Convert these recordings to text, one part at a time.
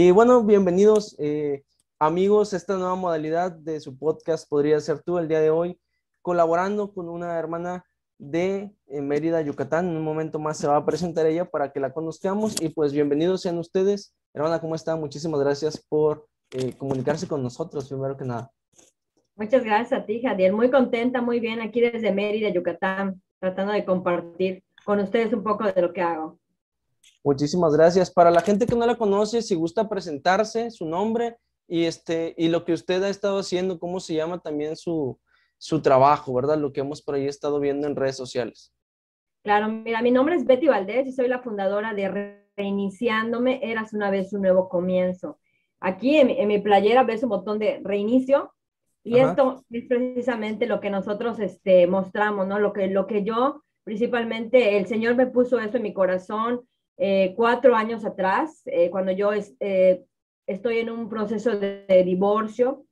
Y bueno, bienvenidos eh, amigos esta nueva modalidad de su podcast Podría ser tú el día de hoy, colaborando con una hermana de eh, Mérida, Yucatán. En un momento más se va a presentar ella para que la conozcamos y pues bienvenidos sean ustedes. Hermana, ¿cómo está? Muchísimas gracias por eh, comunicarse con nosotros, primero que nada. Muchas gracias a ti, Jadiel. Muy contenta, muy bien aquí desde Mérida, Yucatán, tratando de compartir con ustedes un poco de lo que hago. Muchísimas gracias. Para la gente que no la conoce, si gusta presentarse, su nombre y, este, y lo que usted ha estado haciendo, cómo se llama también su, su trabajo, ¿verdad? Lo que hemos por ahí estado viendo en redes sociales. Claro, mira, mi nombre es Betty Valdés y soy la fundadora de Reiniciándome, eras una vez un nuevo comienzo. Aquí en, mi playera ves un botón de reinicio y esto es precisamente lo que nosotros este, mostramos, ¿no? Lo que, lo que yo, principalmente, el Señor me puso eso en mi corazón eh, cuatro años atrás, eh, cuando yo eh, estoy en un proceso de, divorcio.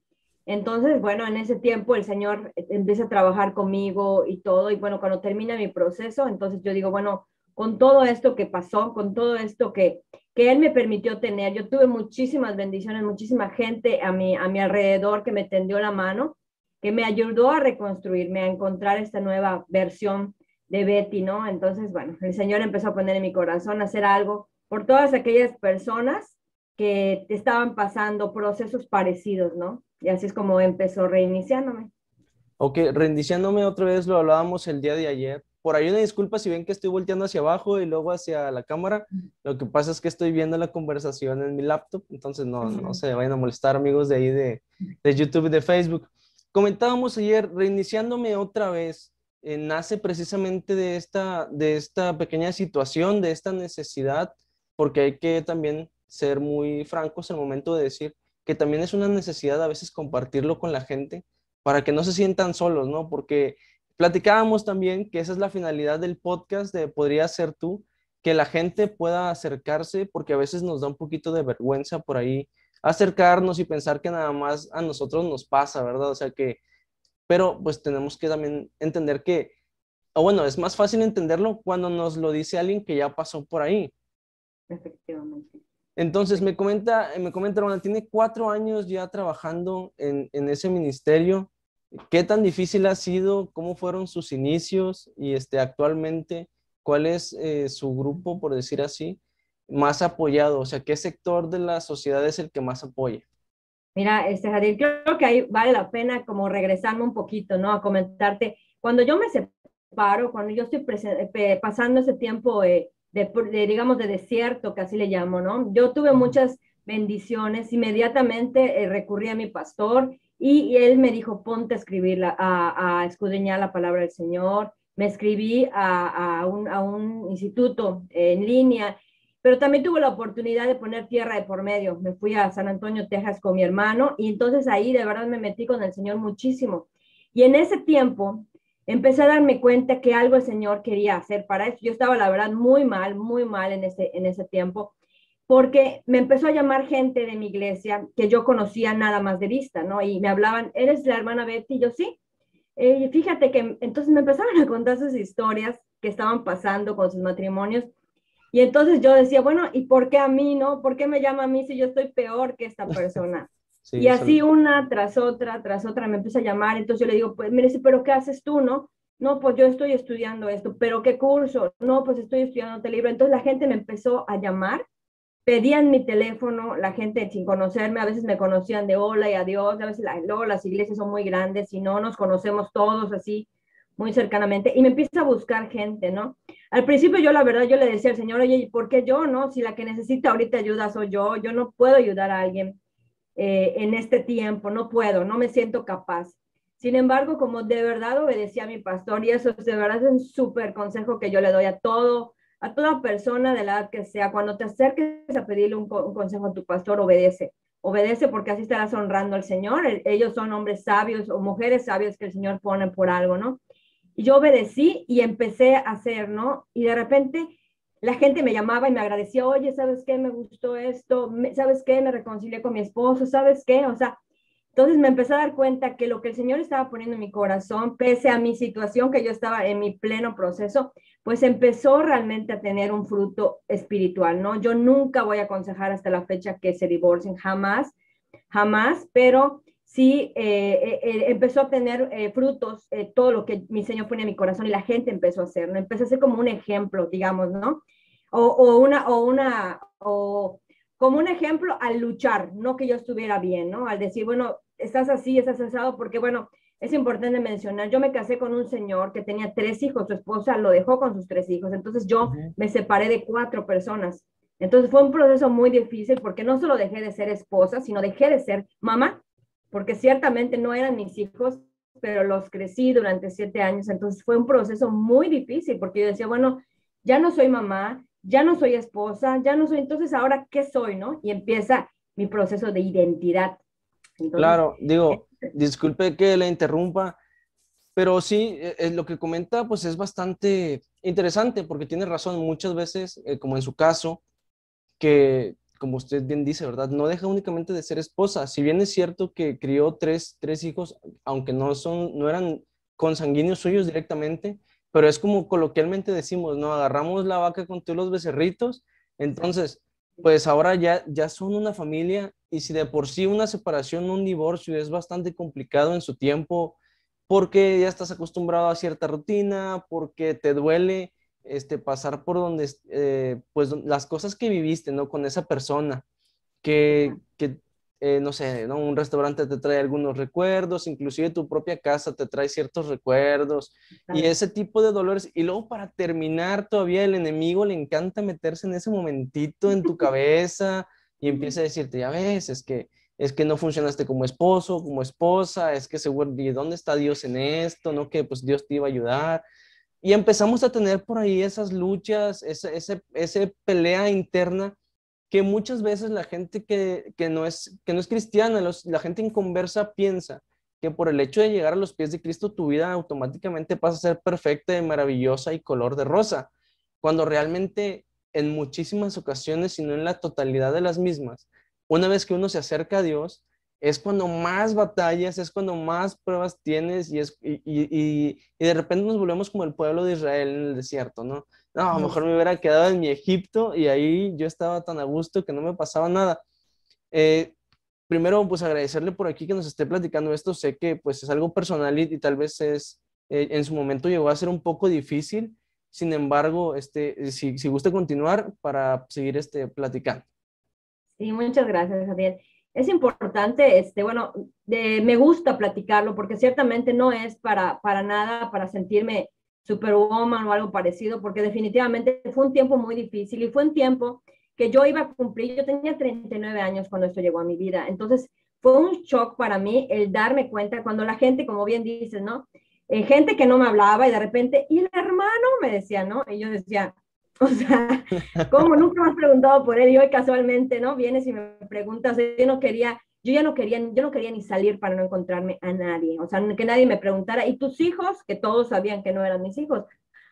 Entonces, bueno, en ese tiempo el Señor empieza a trabajar conmigo y todo, y bueno, cuando termina mi proceso, entonces yo digo, bueno, con todo esto que pasó, con todo esto que, que Él me permitió tener, yo tuve muchísimas bendiciones, muchísima gente a mi, a mi alrededor que me tendió la mano, que me ayudó a reconstruirme, a encontrar esta nueva versión de Betty, ¿no? Entonces, bueno, el Señor empezó a poner en mi corazón hacer algo por todas aquellas personas que estaban pasando procesos parecidos, ¿no? Y así es como empezó reiniciándome. Ok, reiniciándome otra vez, lo hablábamos el día de ayer. Por ahí una disculpa si ven que estoy volteando hacia abajo y luego hacia la cámara. Lo que pasa es que estoy viendo la conversación en mi laptop, entonces no, no se vayan a molestar amigos de ahí de, de YouTube de Facebook. Comentábamos ayer, reiniciándome otra vez, eh, nace precisamente de esta, de esta pequeña situación, de esta necesidad, porque hay que también ser muy francos el momento de decir que también es una necesidad a veces compartirlo con la gente para que no se sientan solos, ¿no? Porque platicábamos también que esa es la finalidad del podcast de Podría ser tú, que la gente pueda acercarse, porque a veces nos da un poquito de vergüenza por ahí acercarnos y pensar que nada más a nosotros nos pasa, ¿verdad? O sea, que pero pues tenemos que también entender que, o bueno, es más fácil entenderlo cuando nos lo dice alguien que ya pasó por ahí. Efectivamente. Entonces, me comenta, me comenta, hermana, tiene cuatro años ya trabajando en, en, ese ministerio. ¿Qué tan difícil ha sido? ¿Cómo fueron sus inicios? Y este, actualmente, ¿cuál es eh, su grupo, por decir así, más apoyado? O sea, ¿qué sector de la sociedad es el que más apoya? Mira, este, creo que ahí vale la pena como regresarme un poquito, ¿no? A comentarte, cuando yo me separo, cuando yo estoy pasando ese tiempo de, digamos, de desierto, que así le llamo, ¿no? Yo tuve muchas bendiciones, inmediatamente eh, recurrí a mi pastor y, él me dijo, ponte a escribir, a, a, escudriñar la palabra del Señor. Me escribí a, a, un, a un instituto en línea pero también tuve la oportunidad de poner tierra de por medio. Me fui a San Antonio, Texas con mi hermano y entonces ahí de verdad me metí con el Señor muchísimo. Y en ese tiempo empecé a darme cuenta que algo el Señor quería hacer para eso. Yo estaba la verdad muy mal, muy mal en ese, en ese tiempo, porque me empezó a llamar gente de mi iglesia que yo conocía nada más de vista, ¿no? Y me hablaban, ¿eres la hermana Betty? Y yo sí. Eh, fíjate que entonces me empezaron a contar sus historias que estaban pasando con sus matrimonios y entonces yo decía, bueno, ¿y por qué a mí, no? ¿Por qué me llama a mí si yo estoy peor que esta persona? y así una tras otra, tras otra me empieza a llamar. Entonces yo le digo, pues mire, pero ¿qué haces tú, no? No, pues yo estoy estudiando esto, pero ¿qué curso? No, pues estoy estudiando este libro. Entonces la gente me empezó a llamar, pedían mi teléfono, la gente sin conocerme, a veces me conocían de hola y adiós, a veces luego las iglesias son muy grandes y no nos conocemos todos así muy cercanamente y me empieza a buscar gente, ¿no? Al principio yo la verdad yo le decía al Señor, oye, ¿por qué yo, no? Si la que necesita ahorita ayuda soy yo, yo no puedo ayudar a alguien eh, en este tiempo, no puedo, no me siento capaz. Sin embargo, como de verdad obedecía a mi pastor y eso de verdad es un súper consejo que yo le doy a todo, a toda persona de la edad que sea, cuando te acerques a pedirle un consejo a tu pastor, obedece. Obedece porque así estarás honrando al Señor. Ellos son hombres sabios o mujeres sabias que el Señor pone por algo, ¿no? Yo obedecí y empecé a hacer, ¿no? Y de repente la gente me llamaba y me agradecía, oye, ¿sabes qué? Me gustó esto, ¿sabes qué? Me reconcilié con mi esposo, ¿sabes qué? O sea, Entonces me empecé a dar cuenta que lo que el Señor estaba poniendo en mi corazón, pese a mi situación que yo estaba en mi pleno proceso, pues empezó realmente a tener un fruto espiritual, ¿no? Yo nunca voy a aconsejar hasta la fecha que se divorcien, jamás, jamás, pero sí eh, eh, eh, empezó a tener frutos todo lo que mi Señor pone en mi corazón y la gente empezó a hacer, ¿no? Empezó a ser como un ejemplo, digamos, ¿no? O, o una, o una, o como un ejemplo al luchar, no que yo estuviera bien, ¿no? Al decir, bueno, estás así, estás asado, porque bueno, es importante mencionar, yo me casé con un señor que tenía tres hijos, su esposa lo dejó con sus tres hijos, entonces yo me separé de cuatro personas. Entonces fue un proceso muy difícil porque no solo dejé de ser esposa, sino dejé de ser mamá, porque ciertamente no eran mis hijos, pero los crecí durante siete años, entonces fue un proceso muy difícil porque yo decía, bueno, ya no soy mamá, ya no soy esposa, ya no soy, entonces ahora, ¿qué soy, no? Y empieza mi proceso de identidad. Claro, digo, disculpe que le interrumpa, pero sí, eh, eh, lo que comenta pues es bastante interesante porque tiene razón. Muchas veces, eh, como en su caso, que como usted bien dice, ¿verdad? No deja únicamente de ser esposa. Si bien es cierto que crió tres, tres hijos, aunque no, son, no eran consanguíneos suyos directamente, pero es como coloquialmente decimos, ¿no? Agarramos la vaca con todos los becerritos, entonces pues ahora ya, ya son una familia y si de por sí una separación, un divorcio es bastante complicado en su tiempo porque ya estás acostumbrado a cierta rutina, porque te duele este, pasar por donde, eh, pues las cosas que viviste, ¿no? Con esa persona, que, que eh, no sé, ¿no? un restaurante te trae algunos recuerdos, inclusive tu propia casa te trae ciertos recuerdos y ese tipo de dolores. Y luego para terminar, todavía el enemigo le encanta meterse en ese momentito en tu cabeza y empieza a decirte, ya ves, es que, es que no funcionaste como esposo, como esposa, es que seguro, ¿y dónde está Dios en esto? ¿No? Que pues Dios te iba a ayudar. Y empezamos a tener por ahí esas luchas, esa, ese, ese pelea interna que muchas veces la gente que, no, es, que no es cristiana, la gente inconversa piensa que por el hecho de llegar a los pies de Cristo tu vida automáticamente pasa a ser perfecta, maravillosa y color de rosa, cuando realmente en muchísimas ocasiones, si no en la totalidad de las mismas, una vez que uno se acerca a Dios, es cuando más batallas, es cuando más pruebas tienes y, es, y, y, de repente nos volvemos como el pueblo de Israel en el desierto, ¿no? No, a lo mejor me hubiera quedado en mi Egipto y ahí yo estaba tan a gusto que no me pasaba nada. Eh, primero, pues agradecerle por aquí que nos esté platicando esto. Sé que pues es algo personal y, tal vez es, eh, en su momento llegó a ser un poco difícil. Sin embargo, este, si, si gusta continuar para seguir este, platicando. Sí, muchas gracias, Javier. Es importante, este, bueno, me gusta platicarlo porque ciertamente no es para, para nada, para sentirme Superwoman o algo parecido, porque definitivamente fue un tiempo muy difícil y fue un tiempo que yo iba a cumplir, yo tenía 39 años cuando esto llegó a mi vida, entonces fue un shock para mí el darme cuenta cuando la gente, como bien dices, ¿no? Eh, gente que no me hablaba y de repente, y el hermano me decía, ¿no? Y yo o sea, ¿cómo nunca me has preguntado por él? Y hoy casualmente, ¿no? Vienes y me preguntas, yo no quería yo ya no quería, yo no quería ni salir para no encontrarme a nadie, o sea, que nadie me preguntara, ¿y tus hijos? Que todos sabían que no eran mis hijos.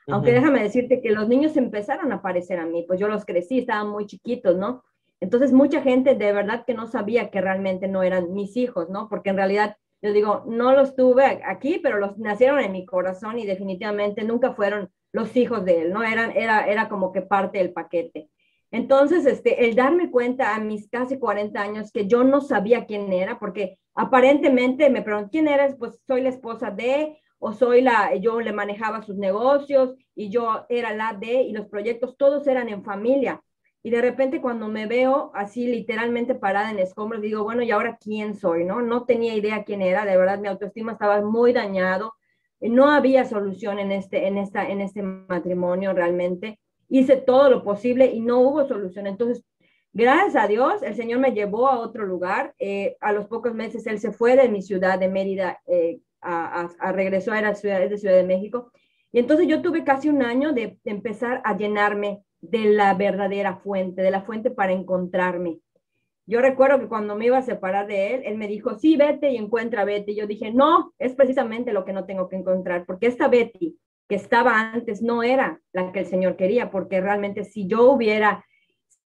Aunque déjame decirte que los niños empezaron a aparecer a mí, pues yo los crecí, estaban muy chiquitos, ¿no? Entonces mucha gente de verdad que no sabía que realmente no eran mis hijos, ¿no? Porque en realidad, yo digo, no los tuve aquí, pero los nacieron en mi corazón y definitivamente nunca fueron los hijos de él, ¿no? Eran, era, era como que parte del paquete. Entonces, este, el darme cuenta a mis casi 40 años que yo no sabía quién era, porque aparentemente me preguntan, ¿quién eres? Pues soy la esposa de, o soy la, yo le manejaba sus negocios y yo era la de, y los proyectos todos eran en familia. Y de repente cuando me veo así literalmente parada en escombros, digo, bueno, ¿y ahora quién soy? ¿No? No tenía idea quién era, de verdad mi autoestima estaba muy dañado, no había solución en este, en esta, en este matrimonio realmente hice todo lo posible y no hubo solución. Entonces, gracias a Dios, el Señor me llevó a otro lugar. Eh, a los pocos meses Él se fue de mi ciudad de Mérida, eh, a, regresó a la ciudad de Ciudad de México. Y entonces yo tuve casi un año de, empezar a llenarme de la verdadera fuente, de la fuente para encontrarme. Yo recuerdo que cuando me iba a separar de él, él me dijo, sí, vete y encuentra Betty. Y yo dije, no, es precisamente lo que no tengo que encontrar, porque esta Betty que estaba antes no era la que el Señor quería, porque realmente si yo hubiera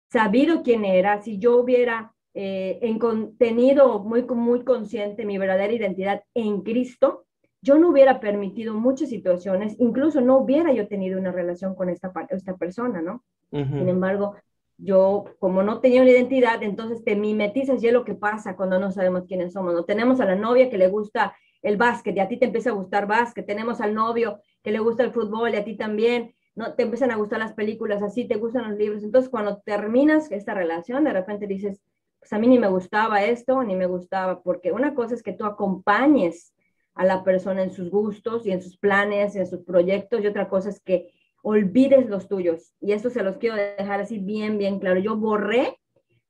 sabido quién era, si yo hubiera eh, en contenido muy, muy consciente mi verdadera identidad en Cristo, yo no hubiera permitido muchas situaciones, incluso no hubiera yo tenido una relación con esta, esta persona, ¿no? Sin embargo, yo como no tenía una identidad, entonces te mimetizas y es lo que pasa cuando no sabemos quiénes somos, ¿no? Tenemos a la novia que le gusta el básquet y a ti te empieza a gustar básquet, tenemos al novio que le gusta el fútbol y a ti también, ¿no? Te empiezan a gustar las películas, así te gustan los libros, entonces cuando terminas esta relación, de repente dices, pues a mí ni me gustaba esto, ni me gustaba, porque una cosa es que tú acompañes a la persona en sus gustos y en sus planes, en sus proyectos, y otra cosa es que olvides los tuyos. Y esto se los quiero dejar así bien, bien claro. Yo borré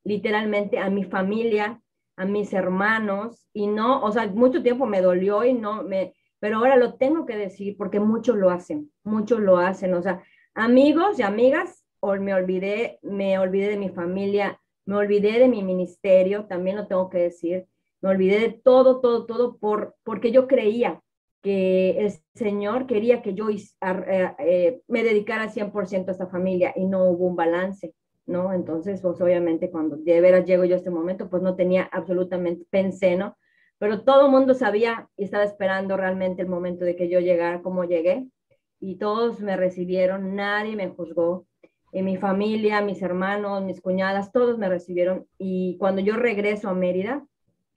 literalmente a mi familia, a mis hermanos, y no, o sea, mucho tiempo me dolió y no me, pero ahora lo tengo que decir porque muchos lo hacen, muchos lo hacen, o sea, amigos y amigas, o me olvidé, me olvidé de mi familia, me olvidé de mi ministerio, también lo tengo que decir, me olvidé de todo, todo, todo, por, porque yo creía que el Señor quería que yo eh, eh, me dedicara 100% a esta familia y no hubo un balance, ¿no? Entonces, pues obviamente cuando de veras llego yo a este momento, pues no tenía absolutamente, pensé, ¿no? Pero todo el mundo sabía y estaba esperando realmente el momento de que yo llegara como llegué y todos me recibieron, nadie me juzgó, y mi familia, mis hermanos, mis cuñadas, todos me recibieron y cuando yo regreso a Mérida,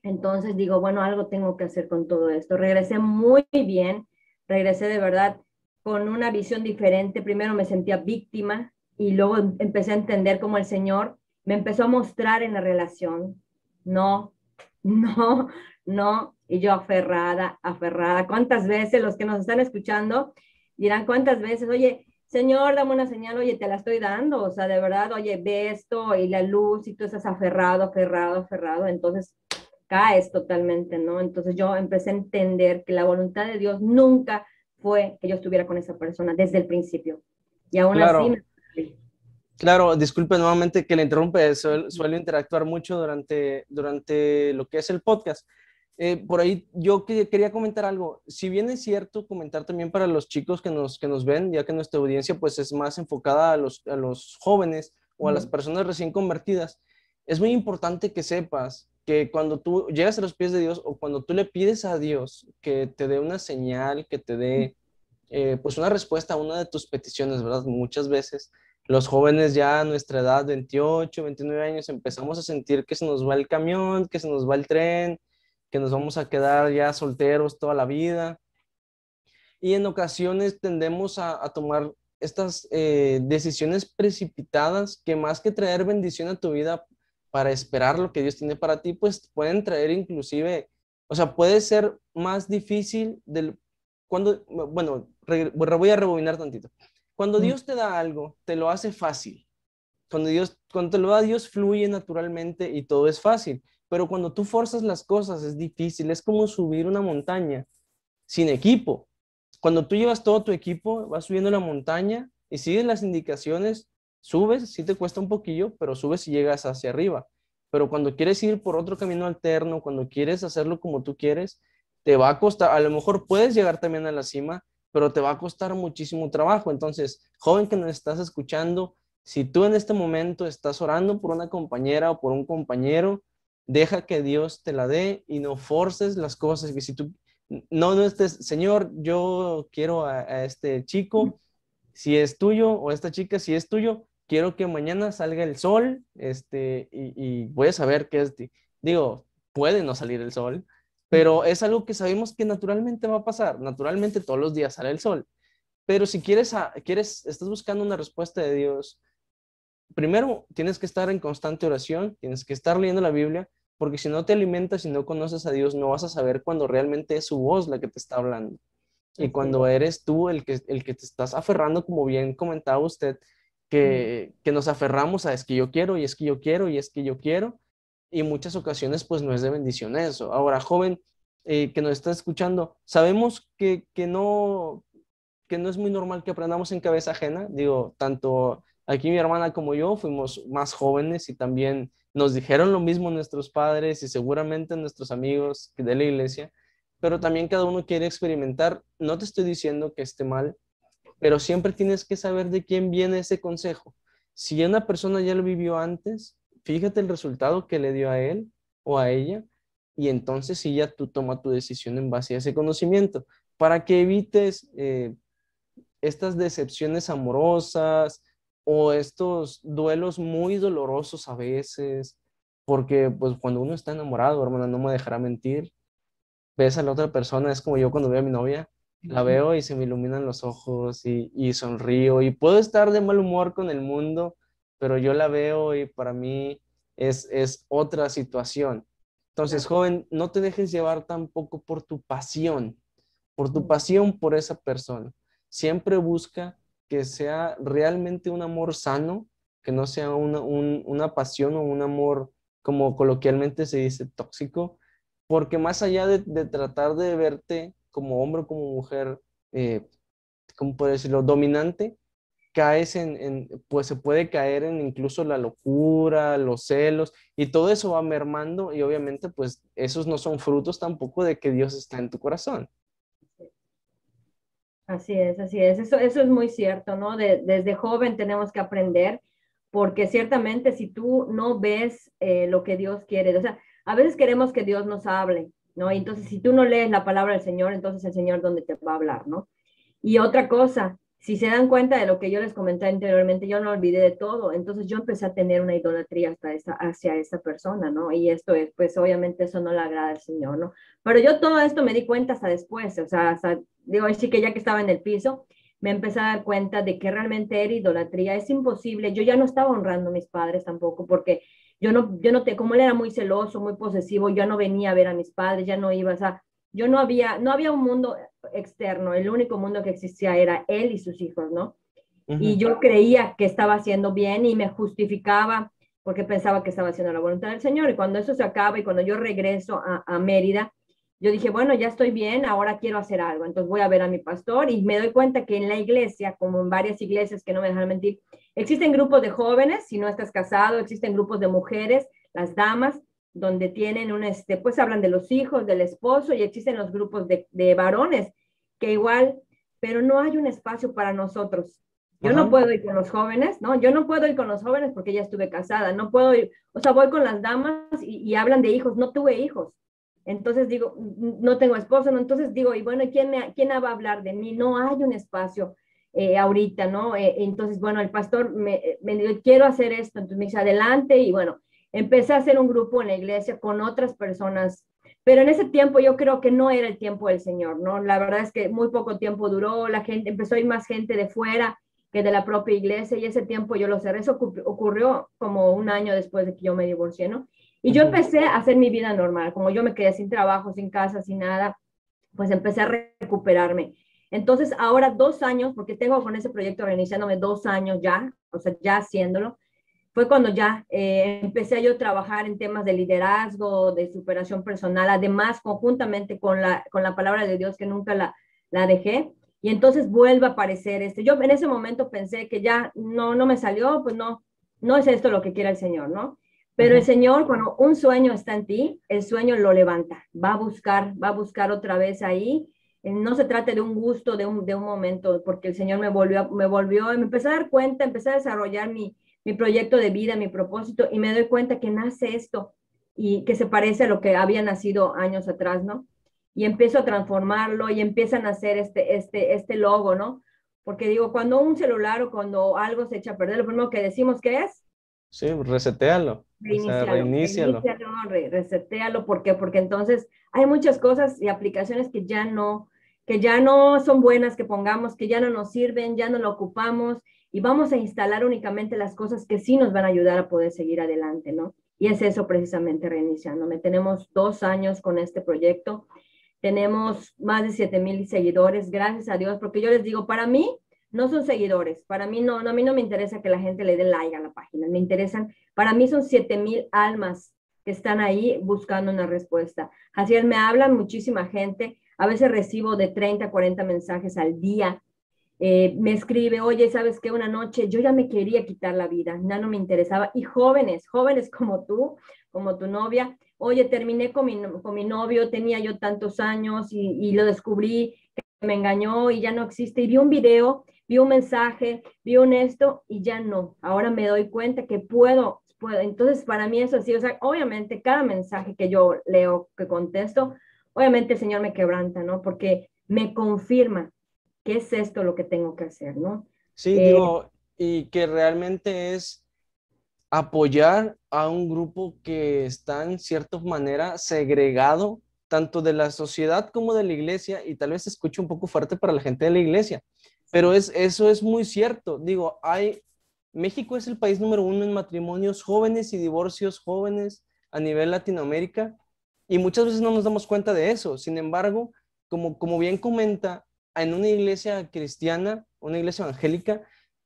entonces digo, bueno, algo tengo que hacer con todo esto. Regresé muy bien, regresé de verdad con una visión diferente. Primero me sentía víctima y luego em, empecé a entender cómo el Señor me empezó a mostrar en la relación. No, no, no. Y yo aferrada, aferrada. ¿Cuántas veces los que nos están escuchando dirán cuántas veces, oye, Señor, dame una señal, oye, te la estoy dando, o sea, de verdad, oye, ve esto y la luz y tú estás aferrado, aferrado, aferrado. Entonces, caes totalmente, ¿no? Entonces yo empecé a entender que la voluntad de Dios nunca fue que yo estuviera con esa persona desde el principio. Y aún claro. así... Claro, disculpe nuevamente que le interrumpe, suelo, interactuar mucho durante, durante lo que es el podcast. Eh, por ahí yo quería comentar algo. Si bien es cierto, comentar también para los chicos que nos, que nos ven, ya que nuestra audiencia pues es más enfocada a los, a los jóvenes o a las personas recién convertidas, es muy importante que sepas que cuando tú llegas a los pies de Dios o cuando tú le pides a Dios que te dé una señal, que te dé eh, pues una respuesta a una de tus peticiones, ¿verdad? Muchas veces los jóvenes ya a nuestra edad, 28, 29 años, empezamos a sentir que se nos va el camión, que se nos va el tren, que nos vamos a quedar ya solteros toda la vida. Y en ocasiones tendemos a, tomar estas eh, decisiones precipitadas que más que traer bendición a tu vida, para esperar lo que Dios tiene para ti, pues pueden traer inclusive, o sea, puede ser más difícil del, cuando, bueno, voy a rebobinar tantito. Cuando Dios te da algo, te lo hace fácil. Cuando Dios, cuando te lo da Dios, fluye naturalmente y todo es fácil. Pero cuando tú forzas las cosas, es difícil. Es como subir una montaña sin equipo. Cuando tú llevas todo tu equipo, vas subiendo la montaña y sigues las indicaciones, subes, sí te cuesta un poquillo, pero subes y llegas hacia arriba. Pero cuando quieres ir por otro camino alterno, cuando quieres hacerlo como tú quieres, te va a costar, a lo mejor puedes llegar también a la cima, pero te va a costar muchísimo trabajo. Entonces, joven que nos estás escuchando, si tú en este momento estás orando por una compañera o por un compañero, deja que Dios te la dé y no forces las cosas. Y si tú no, no estés, Señor, yo quiero a, a este chico, si es tuyo, o esta chica, si es tuyo, quiero que mañana salga el sol, este, y, voy a saber qué es, digo, puede no salir el sol, pero es algo que sabemos que naturalmente va a pasar, naturalmente todos los días sale el sol, pero si quieres, quieres, estás buscando una respuesta de Dios, primero tienes que estar en constante oración, tienes que estar leyendo la Biblia, porque si no te alimentas y no conoces a Dios, no vas a saber cuando realmente es su voz la que te está hablando. Y cuando eres tú el que, el que te estás aferrando, como bien comentaba usted, que, nos aferramos a es que yo quiero y es que yo quiero y es que yo quiero y muchas ocasiones pues no es de bendición eso. Ahora, joven eh, que nos está escuchando, sabemos que, no, que no es muy normal que aprendamos en cabeza ajena, digo, tanto aquí mi hermana como yo fuimos más jóvenes y también nos dijeron lo mismo nuestros padres y seguramente nuestros amigos de la iglesia, pero también cada uno quiere experimentar. No te estoy diciendo que esté mal, pero siempre tienes que saber de quién viene ese consejo. Si una persona ya lo vivió antes, fíjate el resultado que le dio a él o a ella y entonces sí ya tú toma tu decisión en base a ese conocimiento para que evites eh, estas decepciones amorosas o estos duelos muy dolorosos a veces, porque pues cuando uno está enamorado, hermana, no me dejará mentir, ves a la otra persona, es como yo cuando veo a mi novia, la veo y se me iluminan los ojos y, y sonrío y puedo estar de mal humor con el mundo, pero yo la veo y para mí es, es otra situación. Entonces, joven, no te dejes llevar tampoco por tu pasión, por tu pasión por esa persona. Siempre busca que sea realmente un amor sano, que no sea una, una pasión o un amor, como coloquialmente se dice, tóxico, porque más allá de, tratar de verte como hombre o como mujer, eh, ¿cómo puedo decirlo?, dominante, caes en, pues se puede caer en incluso la locura, los celos, y todo eso va mermando y obviamente pues esos no son frutos tampoco de que Dios está en tu corazón. Así es, así es, eso, eso es muy cierto, ¿no? desde joven tenemos que aprender, porque ciertamente si tú no ves eh, lo que Dios quiere, o sea, a veces queremos que Dios nos hable, ¿no? Y entonces si tú no lees la palabra del Señor, entonces el Señor dónde te va a hablar, ¿no? Y otra cosa, si se dan cuenta de lo que yo les comenté anteriormente, yo no olvidé de todo, entonces yo empecé a tener una idolatría hasta esa, hacia esa persona, ¿no? Y esto es, pues obviamente eso no le agrada al Señor, ¿no? Pero yo todo esto me di cuenta hasta después, o sea, hasta, digo, sí que ya que estaba en el piso, me empecé a dar cuenta de que realmente era idolatría, es imposible, yo ya no estaba honrando a mis padres tampoco, porque yo no, yo no te, como él era muy celoso, muy posesivo, yo no venía a ver a mis padres, ya no iba, o sea, yo no había, no había un mundo externo, el único mundo que existía era él y sus hijos, ¿no? Y yo creía que estaba haciendo bien y me justificaba porque pensaba que estaba haciendo la voluntad del Señor. Y cuando eso se acaba y cuando yo regreso a, Mérida, yo dije, bueno, ya estoy bien, ahora quiero hacer algo. Entonces voy a ver a mi pastor y me doy cuenta que en la iglesia, como en varias iglesias que no me dejan mentir, existen grupos de jóvenes, si no estás casado, existen grupos de mujeres, las damas, donde tienen un, este, pues hablan de los hijos, del esposo y existen los grupos de, de varones que igual, pero no hay un espacio para nosotros. Yo no puedo ir con los jóvenes, ¿no? Yo no puedo ir con los jóvenes porque ya estuve casada, no puedo ir, o sea, voy con las damas y, hablan de hijos, no tuve hijos. Entonces digo, no tengo esposo. Entonces digo, y bueno, ¿quién, me, quién va a hablar de mí? No hay un espacio eh, ahorita, ¿no? Eh, entonces, bueno, el pastor me, me dijo, quiero hacer esto, entonces me dice, adelante, y bueno, empecé a hacer un grupo en la iglesia con otras personas, pero en ese tiempo yo creo que no era el tiempo del Señor, ¿no? La verdad es que muy poco tiempo duró, la gente, empezó a ir más gente de fuera que de la propia iglesia y ese tiempo yo lo cerré, eso ocurrió como un año después de que yo me divorcié, ¿no? Y yo empecé a hacer mi vida normal, como yo me quedé sin trabajo, sin casa, sin nada, pues empecé a recuperarme. Entonces, ahora dos años, porque tengo con ese proyecto reiniciándome dos años ya, o sea, ya haciéndolo, fue cuando ya eh, empecé yo a trabajar en temas de liderazgo, de superación personal, además conjuntamente con la, con la palabra de Dios que nunca la, la dejé. Y entonces vuelve a aparecer este. Yo en ese momento pensé que ya no, no me salió, pues no, no es esto lo que quiere el Señor, ¿no? Pero el Señor, cuando un sueño está en ti, el sueño lo levanta, va a buscar, va a buscar otra vez ahí. Eh, no se trata de un gusto, de un, de un momento, porque el Señor me volvió, me volvió, me empecé a dar cuenta, empecé a desarrollar mi, mi proyecto de vida, mi propósito, y me doy cuenta que nace esto y que se parece a lo que había nacido años atrás, ¿no? Y empiezo a transformarlo y empiezan a hacer este, este, este logo, ¿no? Porque digo, cuando un celular o cuando algo se echa a perder, lo primero que decimos que es... Sí, resetealo. Reinícialo. resetealo. ¿Por qué? Porque entonces hay muchas cosas y aplicaciones que ya no, que ya no son buenas que pongamos, que ya no nos sirven, ya no lo ocupamos y vamos a instalar únicamente las cosas que sí nos van a ayudar a poder seguir adelante, ¿no? Y es eso precisamente reiniciándome. Tenemos dos años con este proyecto, tenemos más de 7 mil seguidores, gracias a Dios, porque yo les digo, para mí no son seguidores, para mí no, no, a mí no me interesa que la gente le dé like a la página, me interesan, para mí son 7 mil almas que están ahí buscando una respuesta. Es, me hablan muchísima gente, a veces recibo de 30 40 mensajes al día eh, me escribe, oye, ¿sabes qué? Una noche yo ya me quería quitar la vida, ya no me interesaba. Y jóvenes, jóvenes como tú, como tu novia, oye, terminé con mi, con mi novio, tenía yo tantos años y, y, lo descubrí, que me engañó y ya no existe. Y vi un video, vi un mensaje, vi un esto y ya no. Ahora me doy cuenta que puedo, entonces para mí es así, o sea, obviamente cada mensaje que yo leo, que contesto, obviamente el Señor me quebranta, ¿no? Porque me confirma que es esto lo que tengo que hacer, ¿no? Sí, eh, digo, y que realmente es apoyar a un grupo que está en cierta manera segregado tanto de la sociedad como de la iglesia y tal vez se escuche un poco fuerte para la gente de la iglesia, pero es, eso es muy cierto. Digo, hay, México es el país número uno en matrimonios jóvenes y divorcios jóvenes a nivel Latinoamérica y muchas veces no nos damos cuenta de eso. Sin embargo, como, como bien comenta, en una iglesia cristiana, una iglesia evangélica,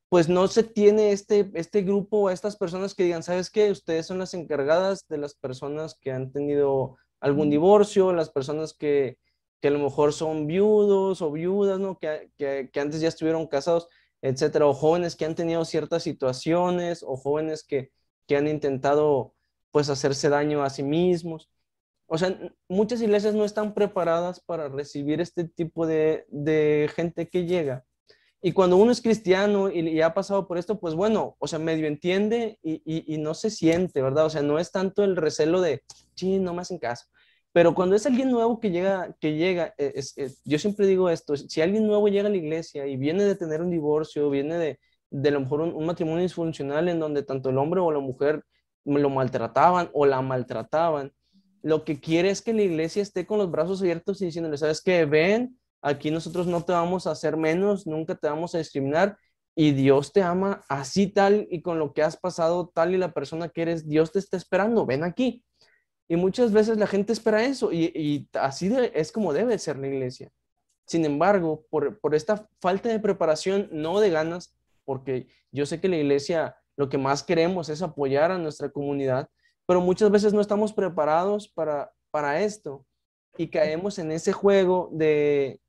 pues no se tiene este, este grupo o estas personas que digan, ¿sabes qué? Ustedes son las encargadas de las personas que han tenido algún divorcio, las personas que, que a lo mejor son viudos o viudas, ¿no? Que, que, antes ya estuvieron casados, etcétera, o jóvenes que han tenido ciertas situaciones, o jóvenes que, que han intentado, pues, hacerse daño a sí mismos. O sea, muchas iglesias no están preparadas para recibir este tipo de, de gente que llega. Y cuando uno es cristiano y, y, ha pasado por esto, pues bueno, o sea, medio entiende y, y, y, no se siente, ¿verdad? O sea, no es tanto el recelo de, sí, no me hacen caso. Pero cuando es alguien nuevo que llega, que llega e, es, es, yo siempre digo esto, si alguien nuevo llega a la iglesia y viene de tener un divorcio, viene de, de lo mejor un, un matrimonio disfuncional en donde tanto el hombre o la mujer lo maltrataban o la maltrataban, lo que quiere es que la iglesia esté con los brazos abiertos y diciéndole, ¿sabes qué? Ven, aquí nosotros no te vamos a hacer menos, nunca te vamos a discriminar y Dios te ama así tal y con lo que has pasado tal y la persona que eres, Dios te está esperando, ven aquí. Y muchas veces la gente espera eso y, y así es como debe ser la iglesia. Sin embargo, por, por esta falta de preparación, no de ganas, porque yo sé que la iglesia lo que más queremos es apoyar a nuestra comunidad, pero muchas veces no estamos preparados para, para esto y caemos en ese juego de,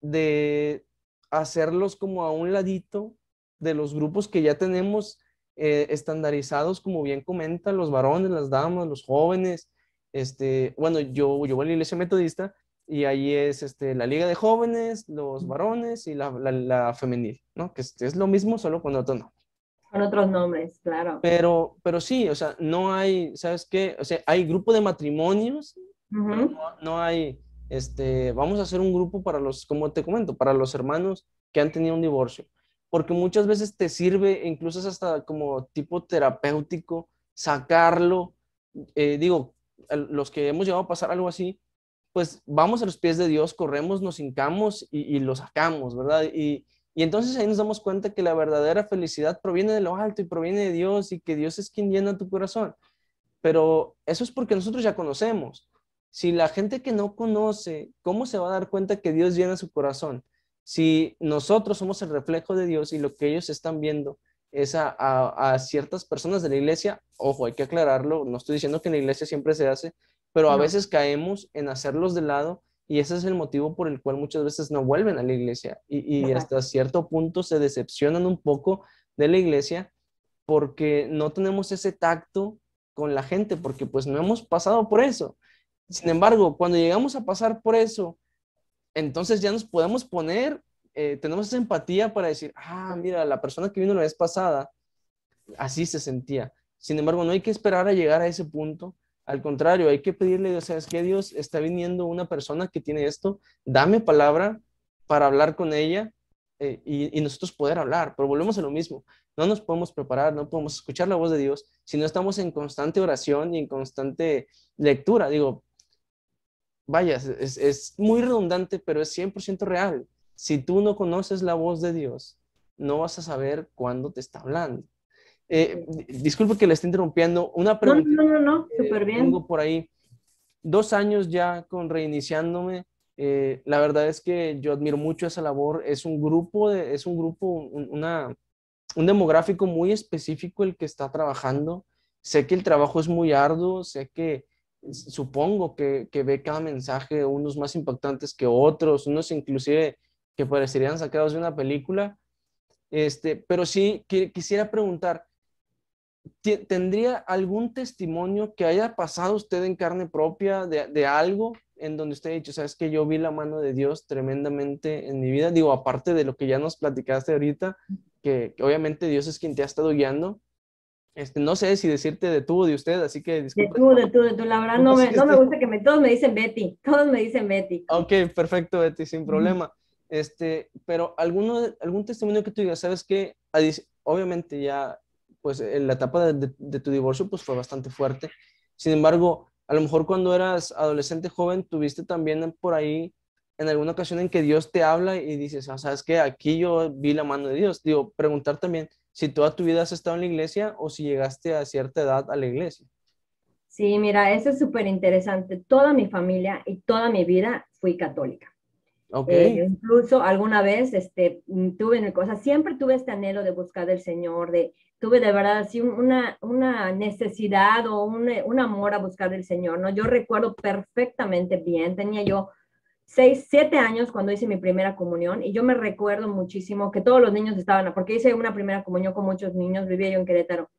de hacerlos como a un ladito de los grupos que ya tenemos eh, estandarizados, como bien comentan los varones, las damas, los jóvenes. Este, bueno, yo, yo voy a la iglesia metodista y ahí es este, la liga de jóvenes, los varones y la, la, la femenil, ¿no? Que es, es, lo mismo, solo con otro nombre. Con otros nombres, claro. Pero, pero sí, o sea, no hay, ¿sabes qué? O sea, hay grupo de matrimonios, uh -huh. no, no, hay, este, vamos a hacer un grupo para los, como te comento, para los hermanos que han tenido un divorcio. Porque muchas veces te sirve, incluso es hasta como tipo terapéutico, sacarlo. Eh, digo, los que hemos llegado a pasar algo así, pues vamos a los pies de Dios, corremos, nos hincamos y, lo sacamos, ¿verdad? Y, y entonces ahí nos damos cuenta que la verdadera felicidad proviene de lo alto y proviene de Dios y que Dios es quien llena tu corazón. Pero eso es porque nosotros ya conocemos. Si la gente que no conoce, ¿cómo se va a dar cuenta que Dios llena su corazón? Si nosotros somos el reflejo de Dios y lo que ellos están viendo es a, a, a ciertas personas de la iglesia, ojo, hay que aclararlo, no estoy diciendo que en la iglesia siempre se hace, pero a no. veces caemos en hacerlos de lado y ese es el motivo por el cual muchas veces no vuelven a la iglesia y, y hasta cierto punto se decepcionan un poco de la iglesia porque no tenemos ese tacto con la gente, porque pues no hemos pasado por eso. Sin embargo, cuando llegamos a pasar por eso, entonces ya nos podemos poner, eh, tenemos esa empatía para decir, ah, mira, la persona que vino la vez pasada, así se sentía. Sin embargo, no hay que esperar a llegar a ese punto, al contrario, hay que pedirle, o sea, es que Dios está viniendo una persona que tiene esto, dame palabra para hablar con ella eh, y, y, nosotros poder hablar, pero volvemos a lo mismo, no nos podemos preparar, no podemos escuchar la voz de Dios si no estamos en constante oración y en constante lectura. Digo, vaya, es, es muy redundante, pero es 100% real. Si tú no conoces la voz de Dios, no vas a saber cuándo te está hablando. Eh, disculpe que le esté interrumpiendo. Una pregunta. No, no, no, no. súper bien. Tengo por ahí dos años ya con reiniciándome. Eh, la verdad es que yo admiro mucho esa labor. Es un grupo, de, es un grupo, un, una, un demográfico muy específico el que está trabajando. Sé que el trabajo es muy arduo, sé que supongo que, que ve cada mensaje, unos más impactantes que otros, unos inclusive que parecerían sacados de una película. Este, pero sí que, quisiera preguntar, ¿tendría algún testimonio que haya pasado usted en carne propia de, de algo en donde usted ha dicho, sabes que yo vi la mano de Dios tremendamente en mi vida? Digo, aparte de lo que ya nos platicaste ahorita, que, que obviamente Dios es quien te ha estado guiando, Este, no sé si decirte de tú o de usted, así que disculpe. De tú, de tú, de tú. La verdad no, me, no me gusta que me, todos me dicen Betty, todos me dicen Betty. Ok, perfecto, Betty, sin problema. Este, pero alguno, algún testimonio que tú digas, sabes que obviamente ya, pues en la etapa de, de, tu divorcio, pues fue bastante fuerte. Sin embargo, a lo mejor cuando eras adolescente joven, tuviste también por ahí en alguna ocasión en que Dios te habla y dices, ah, sabes que aquí yo vi la mano de Dios. Digo, preguntar también si toda tu vida has estado en la iglesia o si llegaste a cierta edad a la iglesia. Sí, mira, eso es súper interesante. Toda mi familia y toda mi vida fui católica. Okay. Eh, incluso alguna vez este, tuve en cosa, siempre tuve este anhelo de buscar del Señor, de, tuve de verdad así una, una necesidad o un, un amor a buscar del Señor, ¿no? Yo recuerdo perfectamente bien, tenía yo seis, siete años cuando hice mi primera comunión y yo me recuerdo muchísimo que todos los niños estaban, porque hice una primera comunión con muchos niños, vivía yo en Querétaro.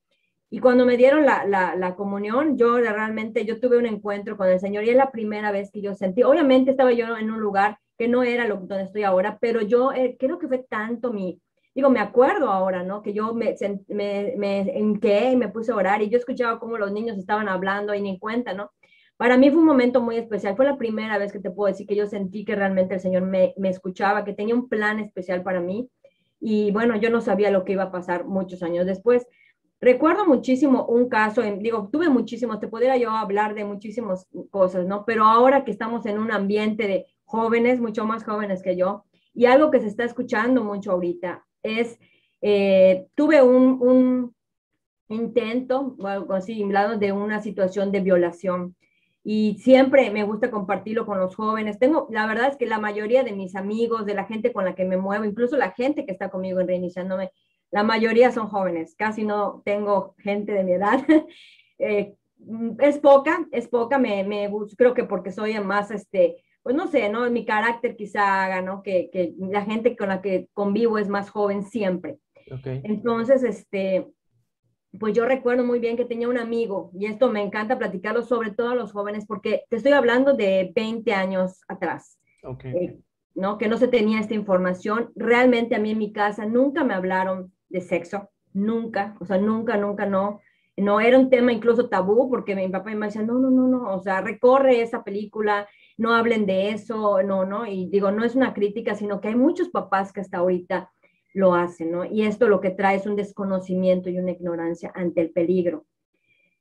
Y cuando me dieron la, la, la, comunión, yo realmente, yo tuve un encuentro con el Señor y es la primera vez que yo sentí, obviamente estaba yo en un lugar que no era lo donde estoy ahora, pero yo eh, creo que fue tanto mi, digo, me acuerdo ahora, ¿no? Que yo me, me, me enqué y me puse a orar y yo escuchaba cómo los niños estaban hablando y ni cuenta, ¿no? Para mí fue un momento muy especial. Fue la primera vez que te puedo decir que yo sentí que realmente el Señor me, me escuchaba, que tenía un plan especial para mí. Y bueno, yo no sabía lo que iba a pasar muchos años después. Recuerdo muchísimo un caso, en, digo, tuve muchísimos, te pudiera yo hablar de muchísimas cosas, ¿no? Pero ahora que estamos en un ambiente de jóvenes, mucho más jóvenes que yo, y algo que se está escuchando mucho ahorita es, eh, tuve un, un intento, o algo así, de una situación de violación y siempre me gusta compartirlo con los jóvenes. Tengo, la verdad es que la mayoría de mis amigos, de la gente con la que me muevo, incluso la gente que está conmigo en Reiniciándome, la mayoría son jóvenes, casi no tengo gente de mi edad. Eh, es poca, es poca, me, me, creo que porque soy más, este, pues no sé, ¿no? Mi carácter quizá haga, ¿no? Que, que la gente con la que convivo es más joven siempre. Okay. Entonces, este, pues yo recuerdo muy bien que tenía un amigo, y esto me encanta platicarlo sobre todo a los jóvenes, porque te estoy hablando de 20 años atrás, eh, ¿no? Que no se tenía esta información. Realmente a mí en mi casa nunca me hablaron de sexo, nunca, o sea, nunca, nunca, no. No era un tema incluso tabú, porque mi papá y mamá decían, no, no, no, no, o sea, recorre esa película, no hablen de eso, no, no, y digo, no es una crítica, sino que hay muchos papás que hasta ahorita lo hacen, ¿no? Y esto lo que trae es un desconocimiento y una ignorancia ante el peligro.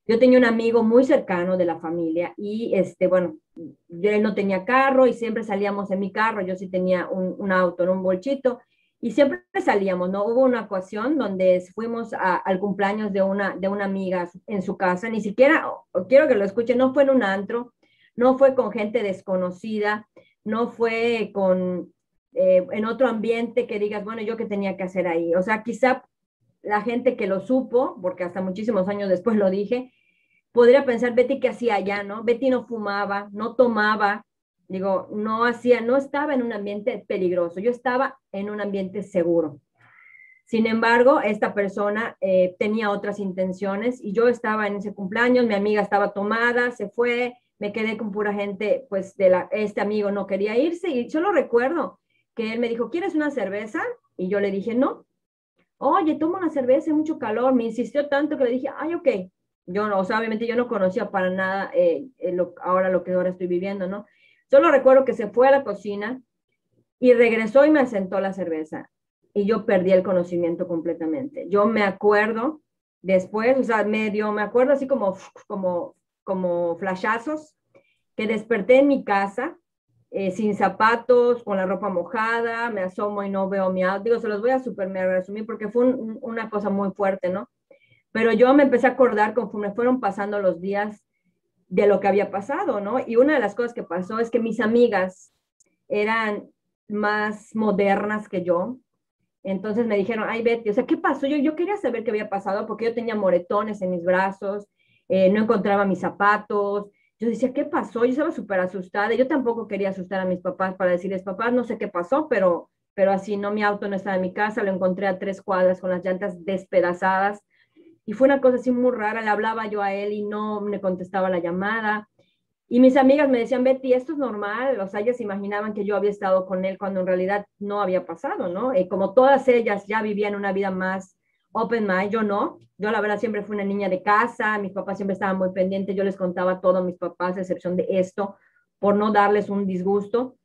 Yo tenía un amigo muy cercano de la familia y, este, bueno, yo, él no tenía carro y siempre salíamos en mi carro, yo sí tenía un, auto, un bolchito, y siempre salíamos, ¿no? Hubo una ocasión donde fuimos al cumpleaños de una, de una amiga en su casa, ni siquiera, quiero que lo escuchen, no fue en un antro, no fue con gente desconocida, no fue con, eh, en otro ambiente que digas, bueno, yo qué tenía que hacer ahí. O sea, quizá la gente que lo supo, porque hasta muchísimos años después lo dije, podría pensar, Betty, ¿qué hacía allá, no? Betty no fumaba, no tomaba, digo, no hacía, no estaba en un ambiente peligroso, yo estaba en un ambiente seguro. Sin embargo, esta persona eh, tenía otras intenciones y yo estaba en ese cumpleaños, mi amiga estaba tomada, se fue, me quedé con pura gente, pues de la, este amigo no quería irse y yo lo recuerdo, que él me dijo, ¿quieres una cerveza? Y yo le dije, no. Oye, toma una cerveza, hay mucho calor. Me insistió tanto que le dije, ay, ok. Yo no, o sea, obviamente yo no conocía para nada eh, eh, lo, ahora lo que ahora estoy viviendo, ¿no? Solo recuerdo que se fue a la cocina y regresó y me asentó la cerveza. Y yo perdí el conocimiento completamente. Yo me acuerdo después, o sea, medio, me acuerdo así como, como, como flashazos, que desperté en mi casa eh, sin zapatos, con la ropa mojada, me asomo y no veo mi auto. Digo, se los voy a super resumir porque fue una cosa muy fuerte, ¿no? Pero yo me empecé a acordar conforme fueron pasando los días de lo que había pasado, ¿no? Y una de las cosas que pasó es que mis amigas eran más modernas que yo. Entonces me dijeron, ay Betty, o sea, ¿qué pasó? Yo, yo quería saber qué había pasado porque yo tenía moretones en mis brazos, eh, no encontraba mis zapatos, yo decía, ¿qué pasó? Yo estaba súper asustada. Yo tampoco quería asustar a mis papás para decirles, papás, no sé qué pasó, pero, pero así no, mi auto no estaba en mi casa, lo encontré a tres cuadras con las llantas despedazadas. Y fue una cosa así muy rara, le hablaba yo a él y no me contestaba la llamada. Y mis amigas me decían, Betty, esto es normal. O sea, ellas imaginaban que yo había estado con él cuando en realidad no había pasado, ¿no? Y como todas ellas ya vivían una vida más open mind, yo no. Yo la verdad siempre fui una niña de casa, mis papás siempre estaban muy pendientes, yo les contaba todo a mis papás, a excepción de esto, por no darles un disgusto.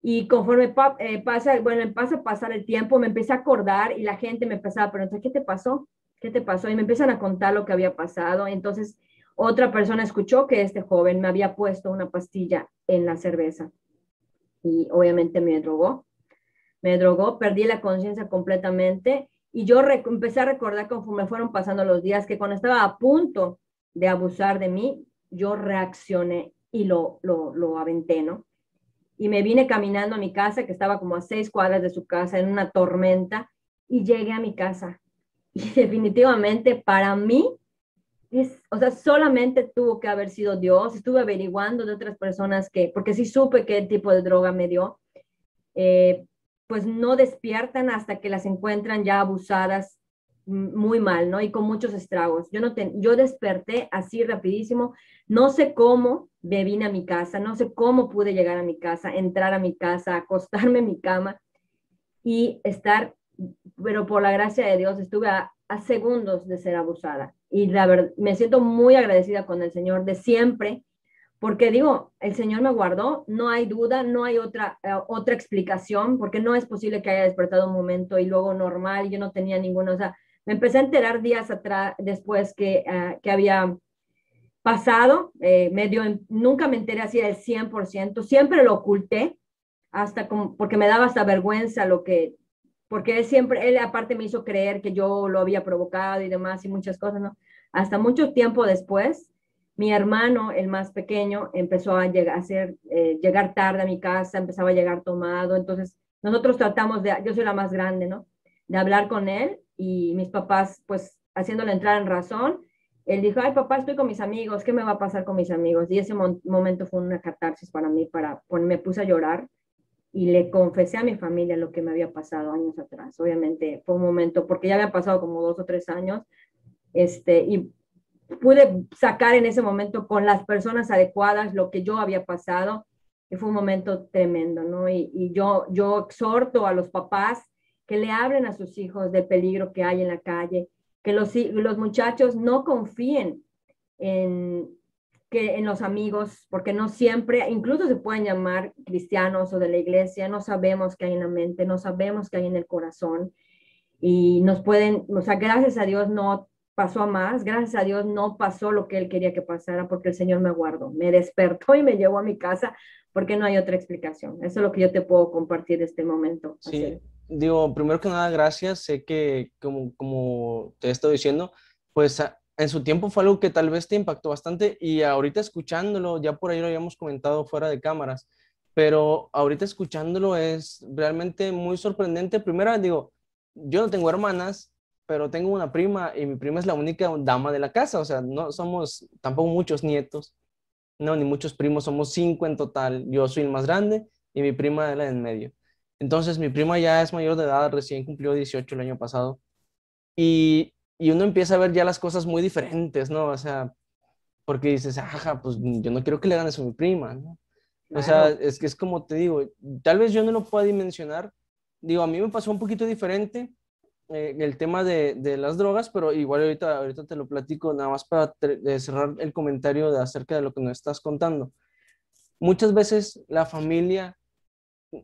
Y conforme eh, pasa, bueno, pasa a pasar el tiempo, me empecé a acordar y la gente me empezaba a preguntar, ¿qué te pasó? ¿Qué te pasó? Y me empiezan a contar lo que había pasado. Entonces, otra persona escuchó que este joven me había puesto una pastilla en la cerveza y obviamente me drogó. Me drogó, perdí la conciencia completamente y yo empecé a recordar conforme fueron pasando los días que cuando estaba a punto de abusar de mí, yo reaccioné y lo, lo, lo aventé, ¿no? Y me vine caminando a mi casa, que estaba como a seis cuadras de su casa, en una tormenta, y llegué a mi casa. Y definitivamente para mí, es, o sea, solamente tuvo que haber sido Dios. Estuve averiguando de otras personas que, porque sí supe qué tipo de droga me dio, eh, pues no despiertan hasta que las encuentran ya abusadas muy mal, ¿no? Y con muchos estragos. Yo, no yo desperté así rapidísimo, no sé cómo me vine a mi casa, no sé cómo pude llegar a mi casa, entrar a mi casa, acostarme en mi cama y estar, pero por la gracia de Dios estuve a, a segundos de ser abusada. Y la verdad, me siento muy agradecida con el Señor de siempre porque digo, el Señor me guardó, no hay duda, no hay otra, eh, otra explicación, porque no es posible que haya despertado un momento y luego normal, yo no tenía ninguna, o sea, me empecé a enterar días atrás, después que, uh, que había pasado, eh, medio, nunca me enteré así del 100%, siempre lo oculté, hasta porque me daba hasta vergüenza lo que, porque él siempre, él aparte me hizo creer que yo lo había provocado y demás y muchas cosas, ¿no? Hasta mucho tiempo después, mi hermano, el más pequeño, empezó a, llegar, a hacer, eh, llegar tarde a mi casa, empezaba a llegar tomado, entonces nosotros tratamos de, yo soy la más grande, ¿no? De hablar con él y mis papás, pues, haciéndole entrar en razón, él dijo, ay, papá, estoy con mis amigos, ¿qué me va a pasar con mis amigos? Y ese momento fue una catarsis para mí, para, me puse a llorar y le confesé a mi familia lo que me había pasado años atrás. Obviamente fue un momento, porque ya había pasado como dos o tres años, este, y pude sacar en ese momento con las personas adecuadas lo que yo había pasado y fue un momento tremendo, ¿no? Y, yo, yo exhorto a los papás que le hablen a sus hijos del peligro que hay en la calle, que los, los muchachos no confíen en, que en los amigos, porque no siempre, incluso se pueden llamar cristianos o de la iglesia, no sabemos qué hay en la mente, no sabemos qué hay en el corazón y nos pueden, o sea, gracias a Dios no pasó a más. Gracias a Dios no pasó lo que él quería que pasara porque el Señor me guardó, me despertó y me llevó a mi casa porque no hay otra explicación. Eso es lo que yo te puedo compartir de este momento. Sí, digo, primero que nada, gracias. Sé que como, como te he estado diciendo, pues en su tiempo fue algo que tal vez te impactó bastante y ahorita escuchándolo, ya por ahí lo habíamos comentado fuera de cámaras, pero ahorita escuchándolo es realmente muy sorprendente. Primero, digo, yo no tengo hermanas, pero tengo una prima y mi prima es la única dama de la casa, o sea, no somos tampoco muchos nietos, no, ni muchos primos, somos cinco en total. Yo soy el más grande y mi prima es la en medio. Entonces, mi prima ya es mayor de edad, recién cumplió 18 el año pasado. Y, y uno empieza a ver ya las cosas muy diferentes, ¿no? O sea, porque dices, ajá, pues yo no quiero que le hagan eso a mi prima, ¿no? O sea, es que es como te digo, tal vez yo no lo pueda dimensionar. Digo, a mí me pasó un poquito diferente eh, el tema de, de, las drogas, pero igual ahorita, ahorita te lo platico nada más para cerrar el comentario de acerca de lo que nos estás contando. Muchas veces la familia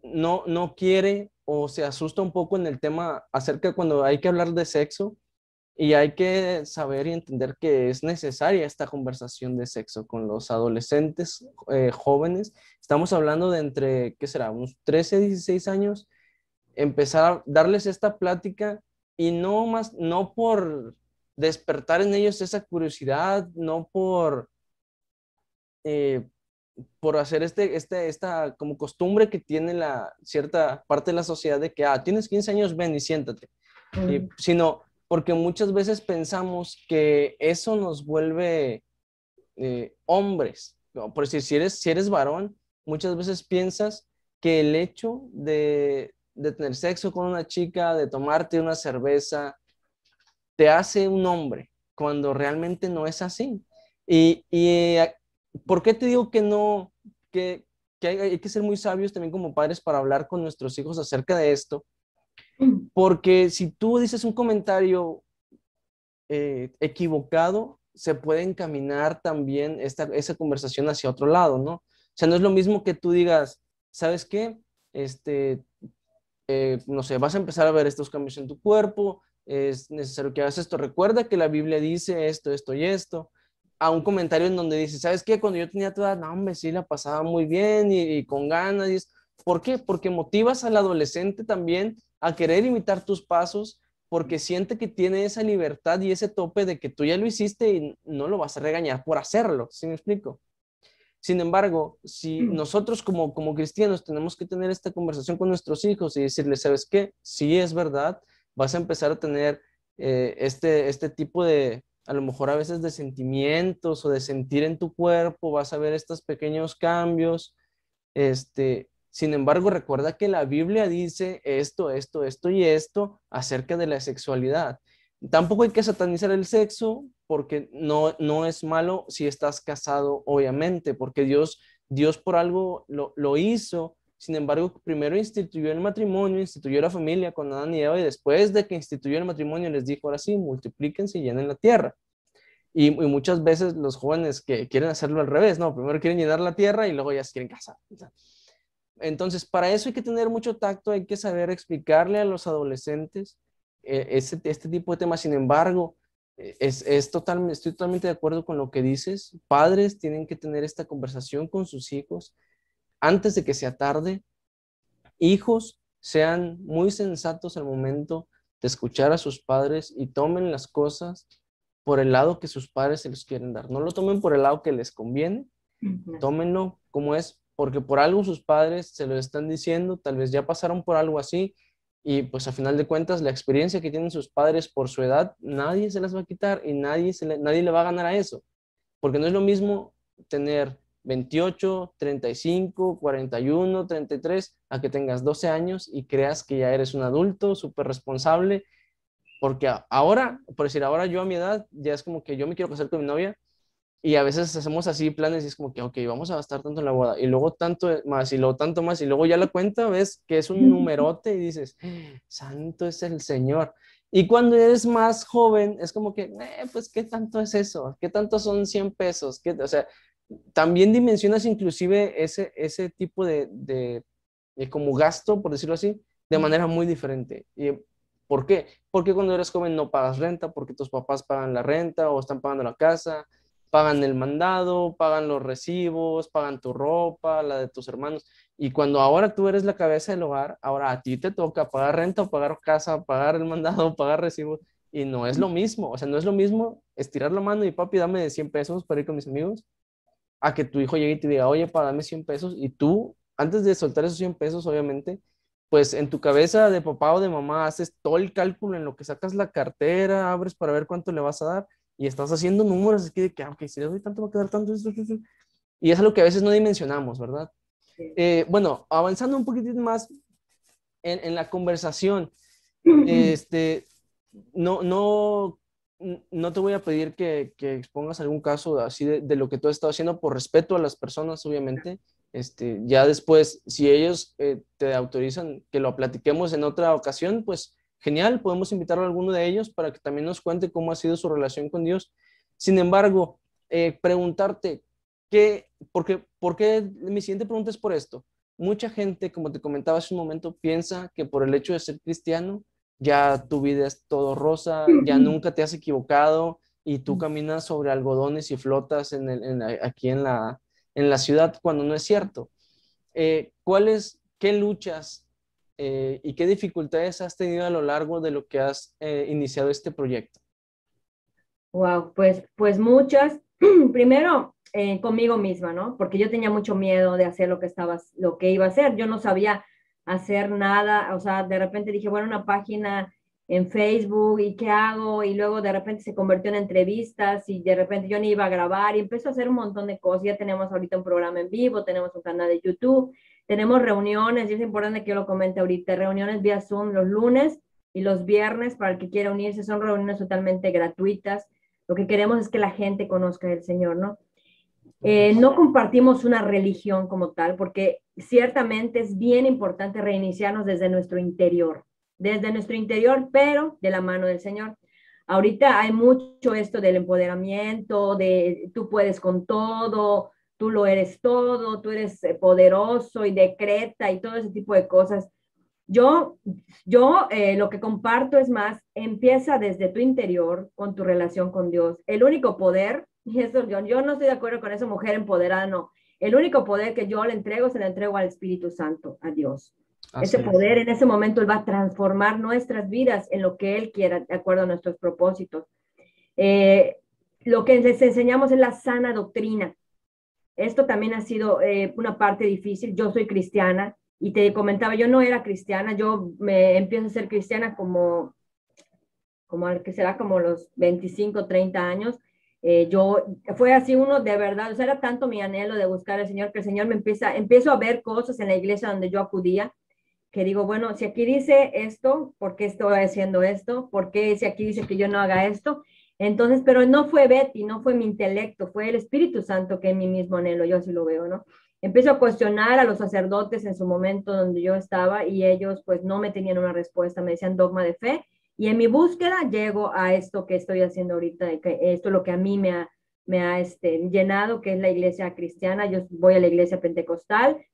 no, no quiere o se asusta un poco en el tema acerca cuando hay que hablar de sexo y hay que saber y entender que es necesaria esta conversación de sexo con los adolescentes eh, jóvenes. Estamos hablando de entre, ¿qué será? Unos 13, 16 años. Empezar a darles esta plática y no más, no por despertar en ellos esa curiosidad, no por, eh, por hacer este, este, esta como costumbre que tiene la cierta parte de la sociedad de que, ah, tienes 15 años, ven y siéntate, sino porque muchas veces pensamos que eso nos vuelve eh, hombres. Por decir, si eres, si eres varón, muchas veces piensas que el hecho de, de tener sexo con una chica, de tomarte una cerveza, te hace un hombre, cuando realmente no es así. Y, y ¿por qué te digo que no, que, que hay, hay, que ser muy sabios también como padres para hablar con nuestros hijos acerca de esto? Porque si tú dices un comentario eh, equivocado, se puede encaminar también esta, esa conversación hacia otro lado, ¿no? O sea, no es lo mismo que tú digas, ¿sabes qué? Este, eh, no sé, vas a empezar a ver estos cambios en tu cuerpo, es necesario que hagas esto. Recuerda que la Biblia dice esto, esto y esto. A un comentario en donde dice, ¿sabes qué? Cuando yo tenía toda, no, hombre, sí la pasaba muy bien y, con ganas. Y ¿Por qué? Porque motivas al adolescente también a querer imitar tus pasos, porque siente que tiene esa libertad y ese tope de que tú ya lo hiciste y no lo vas a regañar por hacerlo, ¿sí me explico? Sin embargo, si mm. nosotros como, como cristianos tenemos que tener esta conversación con nuestros hijos y decirles, ¿sabes qué? Sí es verdad, vas a empezar a tener eh, este, este tipo de, a lo mejor a veces de sentimientos o de sentir en tu cuerpo, vas a ver estos pequeños cambios. Este, sin embargo, recuerda que la Biblia dice esto, esto, esto y esto acerca de la sexualidad. Tampoco hay que satanizar el sexo porque no, no es malo si estás casado, obviamente, porque Dios, Dios por algo lo, lo hizo. Sin embargo, primero instituyó el matrimonio, instituyó la familia con Adán y Eva, y después de que instituyó el matrimonio les dijo, ahora sí, multiplíquense y llenen la tierra. Y, muchas veces los jóvenes que quieren hacerlo al revés, no, primero quieren llenar la tierra y luego ya se quieren casar. Entonces, para eso hay que tener mucho tacto, hay que saber explicarle a los adolescentes eh, este tipo de temas. Sin embargo, es, es total, estoy totalmente de acuerdo con lo que dices. Padres tienen que tener esta conversación con sus hijos antes de que sea tarde. Hijos, sean muy sensatos al momento de escuchar a sus padres y tomen las cosas por el lado que sus padres se los quieren dar. No lo tomen por el lado que les conviene, tómenlo como es, porque por algo sus padres se lo están diciendo, tal vez ya pasaron por algo así y pues a final de cuentas la experiencia que tienen sus padres por su edad, nadie se las va a quitar y nadie, le, nadie le va a ganar a eso. Porque no es lo mismo tener 28, 35, 41, 33, a que tengas 12 años y creas que ya eres un adulto súper responsable. Porque ahora, por decir, ahora yo a mi edad, ya es como que yo me quiero casar con mi novia y a veces hacemos así planes y es como que, ok, vamos a gastar tanto en la boda y luego tanto más y luego tanto más y luego ya la cuenta ves que es un numerote y dices, santo es el Señor. Y cuando eres más joven es como que, eh, pues, ¿qué tanto es eso? ¿Qué tanto son 100 pesos? ¿Qué, o sea, también dimensionas inclusive ese, ese tipo de, de, de, como gasto, por decirlo así, de manera muy diferente. ¿Y ¿Por qué? Porque cuando eres joven no pagas renta, porque tus papás pagan la renta o están pagando la casa, pagan el mandado, pagan los recibos, pagan tu ropa, la de tus hermanos. Y cuando ahora tú eres la cabeza del hogar, ahora a ti te toca pagar renta pagar casa, pagar el mandado, pagar recibos. Y no es lo mismo, o sea, no es lo mismo estirar la mano y papi, dame de 100 pesos para ir con mis amigos, a que tu hijo llegue y te diga, oye, dame 100 pesos. Y tú, antes de soltar esos 100 pesos, obviamente, pues en tu cabeza de papá o de mamá haces todo el cálculo en lo que sacas la cartera, abres para ver cuánto le vas a dar y estás haciendo números aquí de que, ah, ok, si le doy tanto va a quedar tanto. Y es algo que a veces no dimensionamos, ¿verdad? Eh, bueno, avanzando un poquitito más en, en la conversación, este, no, no, no te voy a pedir que, que expongas algún caso así de, de, lo que tú has estado haciendo por respeto a las personas, obviamente. Este, ya después, si ellos eh, te autorizan que lo platiquemos en otra ocasión, pues genial, podemos invitar a alguno de ellos para que también nos cuente cómo ha sido su relación con Dios. Sin embargo, eh, preguntarte, ¿qué, porque, ¿por qué? Mi siguiente pregunta es por esto. Mucha gente, como te comentaba hace un momento, piensa que por el hecho de ser cristiano, ya tu vida es todo rosa, ya nunca te has equivocado y tú caminas sobre algodones y flotas en el, aquí en la, en la ciudad cuando no es cierto. Eh, ¿Cuáles, qué luchas eh, y qué dificultades has tenido a lo largo de lo que has eh, iniciado este proyecto? Wow, pues, pues muchas. Primero, eh, conmigo misma, ¿no? Porque yo tenía mucho miedo de hacer lo que estaba, lo que iba a hacer. Yo no sabía hacer nada, o sea, de repente dije, bueno, una página en Facebook y qué hago y luego de repente se convirtió en entrevistas y de repente yo ni iba a grabar y empezó a hacer un montón de cosas. Ya tenemos ahorita un programa en vivo, tenemos un canal de YouTube tenemos reuniones, y es importante que yo lo comente ahorita, reuniones vía Zoom los lunes y los viernes para el que quiera unirse, son reuniones totalmente gratuitas. Lo que queremos es que la gente conozca al Señor, ¿no? Eh, no compartimos una religión como tal, porque ciertamente es bien importante reiniciarnos desde nuestro interior, desde nuestro interior, pero de la mano del Señor. Ahorita hay mucho esto del empoderamiento, de tú puedes con todo, tú lo eres todo, tú eres eh, poderoso y decreta y todo ese tipo de cosas. Yo, yo eh, lo que comparto es más, empieza desde tu interior con tu relación con Dios. El único poder, y eso yo, yo no estoy de acuerdo con esa mujer empoderada, no. El único poder que yo le entrego se le entrego al Espíritu Santo, a Dios ese poder en ese momento Él va a transformar nuestras vidas en lo que Él quiera, de acuerdo a nuestros propósitos. Eh, lo que les enseñamos es la sana doctrina. Esto también ha sido eh, una parte difícil. Yo soy cristiana y te comentaba, yo no era cristiana, yo me empiezo a ser cristiana como, como que será como los 25, 30 años. Eh, yo, fue así uno de verdad, o sea, era tanto mi anhelo de buscar al Señor que el Señor me empieza, empiezo a ver cosas en la iglesia donde yo acudía que digo, bueno, si aquí dice esto, ¿por qué estoy haciendo esto? ¿Por qué si aquí dice que yo no haga esto? Entonces, pero no fue Betty, no fue mi intelecto, fue el Espíritu Santo que en mí mismo anhelo, yo así lo veo, ¿no? Empiezo a cuestionar a los sacerdotes en su momento donde yo estaba y ellos pues no me tenían una respuesta, me decían dogma de fe y en mi búsqueda llego a esto que estoy haciendo ahorita, que esto es lo que a mí me ha, me ha este, llenado, que es la iglesia cristiana, yo voy a la iglesia pentecostal,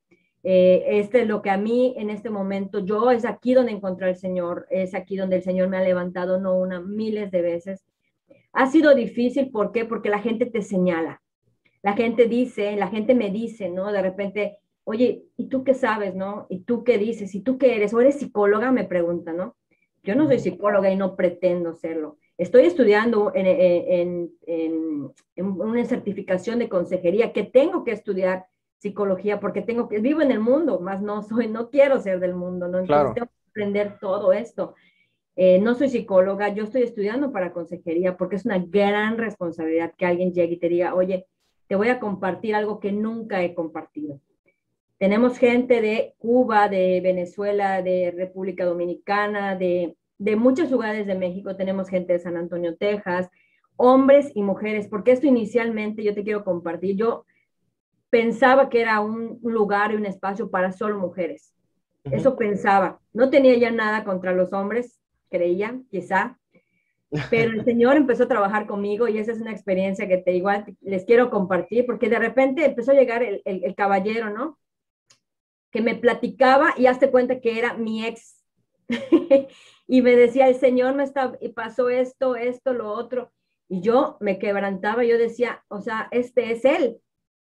eh, este es lo que a mí en este momento, yo es aquí donde encontré al Señor, es aquí donde el Señor me ha levantado, no una, miles de veces. Ha sido difícil, ¿por qué? Porque la gente te señala. La gente dice, la gente me dice, ¿no? De repente, oye, ¿y tú qué sabes, no? ¿Y tú qué dices? ¿Y tú qué eres? ¿O eres psicóloga? Me pregunta, ¿no? Yo no soy psicóloga y no pretendo serlo. Estoy estudiando en, en, en, en una certificación de consejería que tengo que estudiar psicología porque tengo que, vivo en el mundo, más no soy, no quiero ser del mundo, ¿no? Entonces tengo que aprender todo esto. Eh, no soy psicóloga, yo estoy estudiando para consejería porque es una gran responsabilidad que alguien llegue y te diga, oye, te voy a compartir algo que nunca he compartido. Tenemos gente de Cuba, de Venezuela, de República Dominicana, de, de muchos lugares de México, tenemos gente de San Antonio, Texas, hombres y mujeres, porque esto inicialmente yo te quiero compartir. Yo pensaba que era un, lugar y un espacio para solo mujeres. Eso pensaba. No tenía ya nada contra los hombres, creía, quizá. Pero el Señor empezó a trabajar conmigo y esa es una experiencia que te igual les quiero compartir, porque de repente empezó a llegar el, el, caballero, ¿no? Que me platicaba y hazte cuenta que era mi ex. y me decía, el Señor me está, y pasó esto, esto, lo otro. Y yo me quebrantaba, yo decía, o sea, este es él.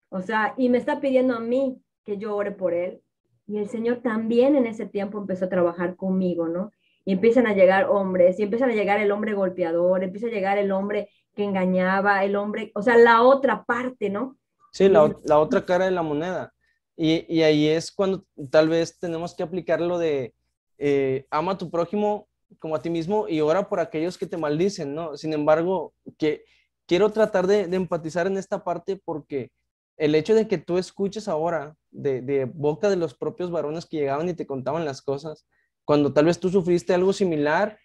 O sea, y me está pidiendo a mí que yo ore por él. Y el Señor también en ese tiempo empezó a trabajar conmigo, ¿no? Y empiezan a llegar hombres, y empiezan a llegar el hombre golpeador, empieza a llegar el hombre que engañaba, el hombre, o sea, la otra parte, ¿no? Sí, la, otra cara de la moneda. Y, y, ahí es cuando tal vez tenemos que aplicar lo de eh, ama a tu prójimo como a ti mismo y ora por aquellos que te maldicen, ¿no? Sin embargo, que quiero tratar de, de empatizar en esta parte porque el hecho de que tú escuches ahora de, boca de los propios varones que llegaban y te contaban las cosas, cuando tal vez tú sufriste algo similar,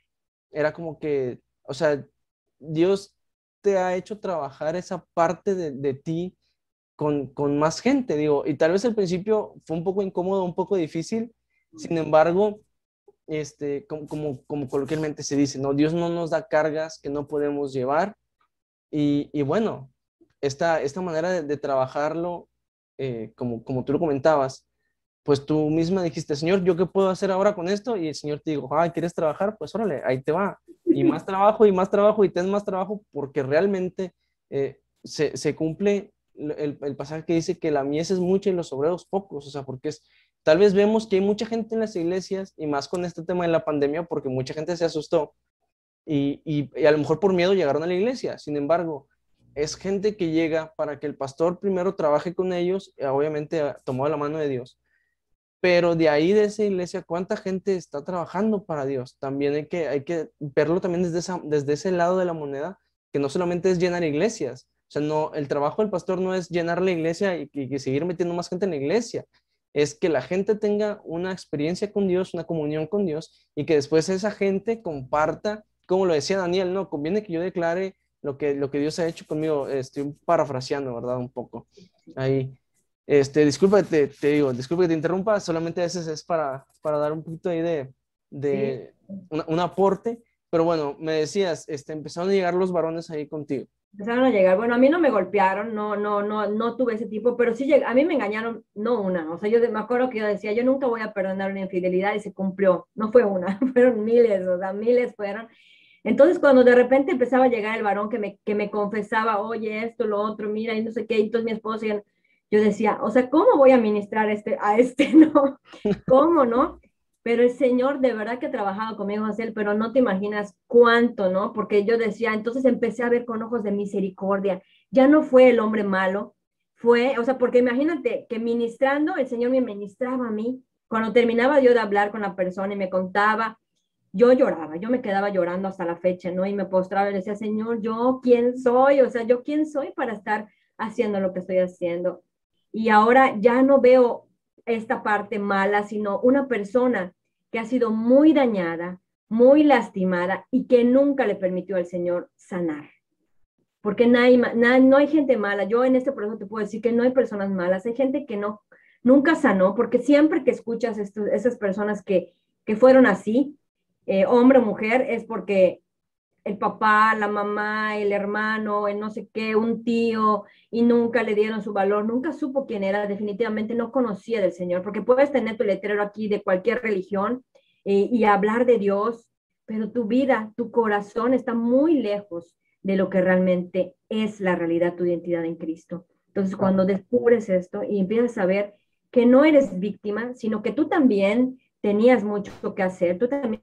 era como que, o sea, Dios te ha hecho trabajar esa parte de, ti con, más gente, digo, y tal vez al principio fue un poco incómodo, un poco difícil, sin embargo, este, como, como, como coloquialmente se dice, ¿no? Dios no nos da cargas que no podemos llevar, y, y bueno, esta, esta manera de, trabajarlo, eh, como, como tú lo comentabas, pues tú misma dijiste, Señor, ¿yo qué puedo hacer ahora con esto? Y el Señor te dijo, ah, ¿quieres trabajar? Pues órale, ahí te va. Y más trabajo y más trabajo y ten más trabajo porque realmente eh, se, se, cumple el, el, pasaje que dice que la mies es mucha y los obreros pocos, o sea, porque es, tal vez vemos que hay mucha gente en las iglesias y más con este tema de la pandemia porque mucha gente se asustó y, y, y a lo mejor por miedo llegaron a la iglesia. Sin embargo, es gente que llega para que el pastor primero trabaje con ellos, obviamente ah, tomado la mano de Dios. Pero de ahí, de esa iglesia, ¿cuánta gente está trabajando para Dios? También hay que, hay que verlo también desde, esa, desde ese lado de la moneda, que no solamente es llenar iglesias. O sea, no, el trabajo del pastor no es llenar la iglesia y, y seguir metiendo más gente en la iglesia. Es que la gente tenga una experiencia con Dios, una comunión con Dios y que después esa gente comparta, como lo decía Daniel, no, conviene que yo declare lo que, lo que Dios ha hecho conmigo, estoy parafraseando, ¿verdad? Un poco. Ahí. Este, disculpa, te, te digo, disculpa que te interrumpa, solamente a veces es para, para dar un poquito ahí de, de un, aporte, Pero bueno, me decías, este, empezaron a llegar los varones ahí contigo. Empezaron a llegar. Bueno, a mí no me golpearon, no, no, no, no tuve ese tipo, pero sí a mí me engañaron, no una. O sea, yo me acuerdo que yo decía, yo nunca voy a perdonar una infidelidad y se cumplió. No fue una, fueron miles, o sea, miles fueron. Entonces, cuando de repente empezaba a llegar el varón que me, que me confesaba, oye, esto, lo otro, mira, y no sé qué, y entonces mi esposo, yo decía, o sea, ¿cómo voy a ministrar este, a este, no? ¿Cómo, no? Pero el Señor de verdad que ha trabajado conmigo, José, pero no te imaginas cuánto, ¿no? Porque yo decía, entonces empecé a ver con ojos de misericordia. Ya no fue el hombre malo, fue, o sea, porque imagínate que ministrando, el Señor me ministraba a mí. Cuando terminaba yo de hablar con la persona y me contaba, yo lloraba, yo me quedaba llorando hasta la fecha, ¿no? Y me postraba y decía, Señor, ¿yo quién soy? O sea, ¿yo quién soy para estar haciendo lo que estoy haciendo? Y ahora ya no veo esta parte mala, sino una persona que ha sido muy dañada, muy lastimada y que nunca le permitió al Señor sanar. Porque no hay, no hay gente mala. Yo en este proceso te puedo decir que no hay personas malas, hay gente que no, nunca sanó, porque siempre que escuchas esas personas que, que fueron así, eh, hombre o mujer, es porque el papá, la mamá, el hermano, el no sé qué, un tío, y nunca le dieron su valor, nunca supo quién era, definitivamente no conocía del Señor, porque puedes tener tu letrero aquí de cualquier religión eh, y hablar de Dios, pero tu vida, tu corazón está muy lejos de lo que realmente es la realidad, tu identidad en Cristo. Entonces, cuando descubres esto y empiezas a ver que no eres víctima, sino que tú también tenías mucho que hacer, tú también